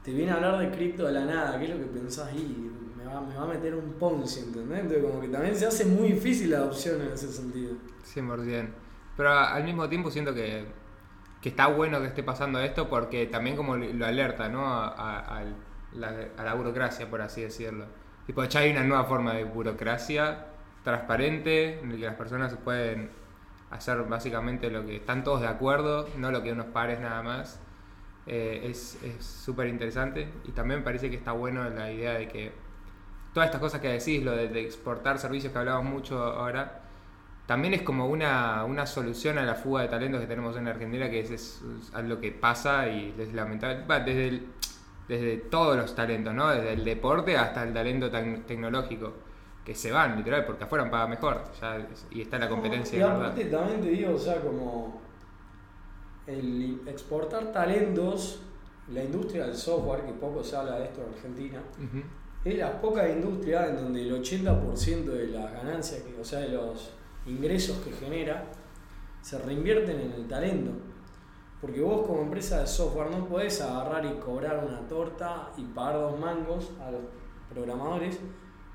te viene a hablar de cripto de la nada, ¿qué es lo que pensás? Y me va, a meter un Ponzi, ¿entendés? Entonces como que también se hace muy difícil la adopción en ese sentido. 100%. Pero al mismo tiempo siento que, que está bueno que esté pasando esto porque también como lo alerta, ¿no? A, la, burocracia, por así decirlo. Tipo, ya hay una nueva forma de burocracia transparente en la que las personas pueden hacer básicamente lo que están todos de acuerdo, no lo que unos pares nada más. Eh, es súper interesante y también parece que está bueno la idea de que todas estas cosas que decís, lo de, de exportar servicios que hablamos mucho ahora, también es como una, una solución a la fuga de talentos que tenemos en Argentina, que es, es, es algo que pasa y es lamentable. Va, desde, el- desde todos los talentos, ¿no? Desde el deporte hasta el talento tec- tecnológico, que se van, literal, porque afuera paga mejor. ya y está la competencia, y de verdad. aparte también te digo, o sea, como el exportar talentos, la industria del software, que poco se habla de esto en Argentina. Es la poca industria en donde el 80% de las ganancias, que, o sea, de los ingresos que genera, se reinvierten en el talento. Porque vos como empresa de software no podés agarrar y cobrar una torta y pagar dos mangos a los programadores,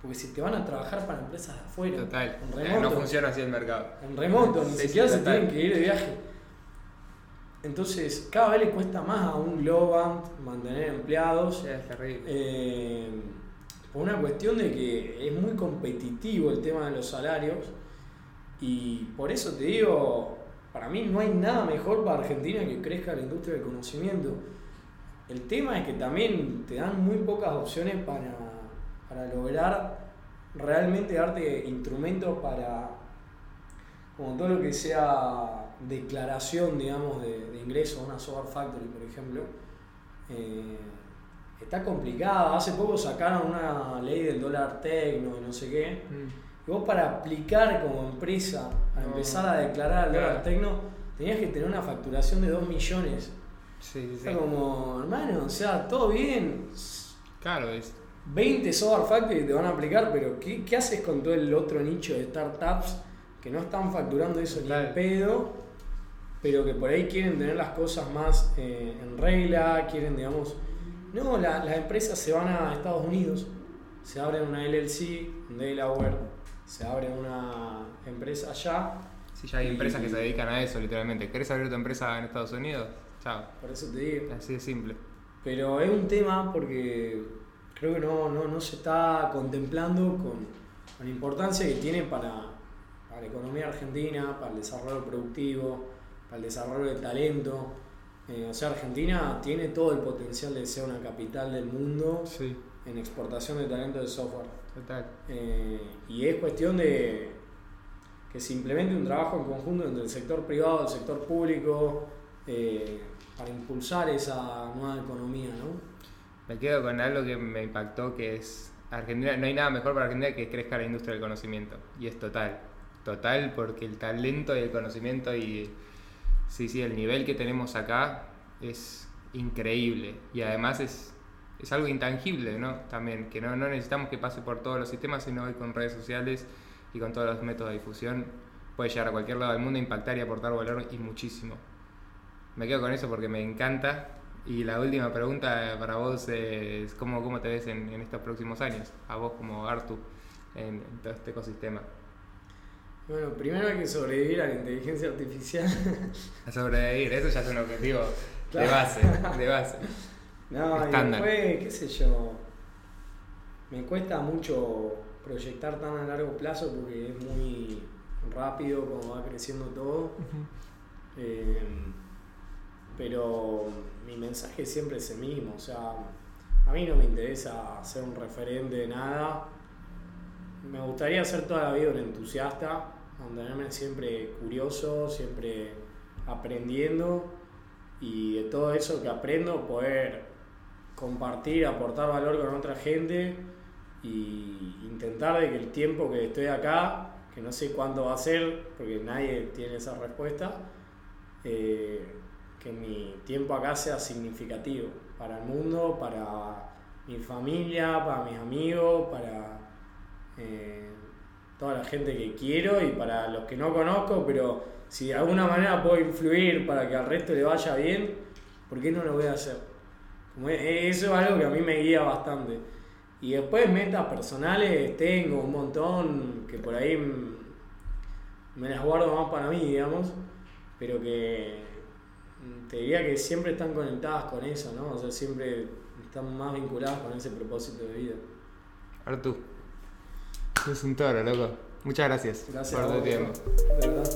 porque si te van a trabajar para empresas de afuera, Total. en Eh, remoto, no funciona así el mercado. en remoto, ni Sí, siquiera sí, se total. tienen que ir de viaje. Entonces, cada vez le cuesta más a un Globant mantener empleados. Sí, es terrible. Eh, por una cuestión de que es muy competitivo el tema de los salarios y por eso te digo, para mí no hay nada mejor para Argentina que crezca la industria del conocimiento. El tema es que también te dan muy pocas opciones para, para lograr realmente darte instrumentos para, como todo lo que sea declaración, digamos, de, de ingresos, una software factory, por ejemplo. eh, está complicada. Hace poco sacaron una ley del dólar tecno y no sé qué. Mm. Y vos para aplicar como empresa, a No. empezar a declarar el dólar tecno, tenías que tener una facturación de 2 millones. Sí, sí, O sí. sea, como, hermano, o sea, todo bien. Claro, es. 20 software factory te van a aplicar, pero ¿qué, qué haces con todo el otro nicho de startups que no están facturando eso ni Total. en pedo? pero que por ahí quieren tener las cosas más eh, en regla, quieren, digamos, no, la- las empresas se van a Estados Unidos, se abren una LLC en Delaware, se abre una empresa allá, Si ya hay Y- empresas que se dedican a eso, literalmente. ¿Querés abrir tu empresa en Estados Unidos? Chao. por eso te digo. Así de simple. Pero es un tema porque creo que no, no, no se está contemplando con, con la importancia que tiene para, para la economía argentina, para el desarrollo productivo, para el desarrollo del talento. Eh, o sea, Argentina tiene todo el potencial de ser una capital del mundo Sí, en exportación de talento de software. total. Eh, y es cuestión de que se implemente un trabajo en conjunto entre el sector privado y el sector público eh, para impulsar esa nueva economía, ¿no? Me quedo con algo que me impactó, que es Argentina, no hay nada mejor para Argentina que crezca la industria del conocimiento. Y es total. Total, porque el talento y el conocimiento y sí, sí, el nivel que tenemos acá es increíble. Y además es, es algo intangible, ¿no? También, que no, no necesitamos que pase por todos los sistemas, sino hoy con redes sociales y con todos los métodos de difusión puede llegar a cualquier lado del mundo, impactar y aportar valor y muchísimo. Me quedo con eso porque me encanta. Y la última pregunta para vos es ¿cómo, cómo te ves en, estos próximos años? A vos como Artu en, en todo este ecosistema. Bueno, primero hay que sobrevivir a la inteligencia artificial. [LAUGHS] A sobrevivir, eso ya es un objetivo de base, de base. [LAUGHS] No, y Estándar. después, qué sé yo, me cuesta mucho proyectar tan a largo plazo porque es muy rápido como va creciendo todo. Eh, pero mi mensaje siempre es el mismo, o sea, a mí no me interesa ser un referente de nada. Me gustaría ser toda la vida un entusiasta, mantenerme siempre curioso, siempre aprendiendo. Y de todo eso que aprendo poder compartir, aportar valor con otra gente y intentar de que el tiempo que estoy acá, que no sé cuándo va a ser, porque nadie tiene esa respuesta, eh, que mi tiempo acá sea significativo para el mundo, para mi familia, para mis amigos, para eh, toda la gente que quiero y para los que no conozco, pero si de alguna manera puedo influir para que al resto le vaya bien, ¿por qué no lo voy a hacer? Eso es algo que a mí me guía bastante. Y después metas personales tengo un montón que por ahí me las guardo más para mí, digamos, pero que mm, te diría que siempre están conectadas con eso, ¿no? O sea, siempre están más vinculadas con ese propósito de vida. Artu, sos un toro, loco. Muchas gracias, Gracias por tu tiempo. de verdad.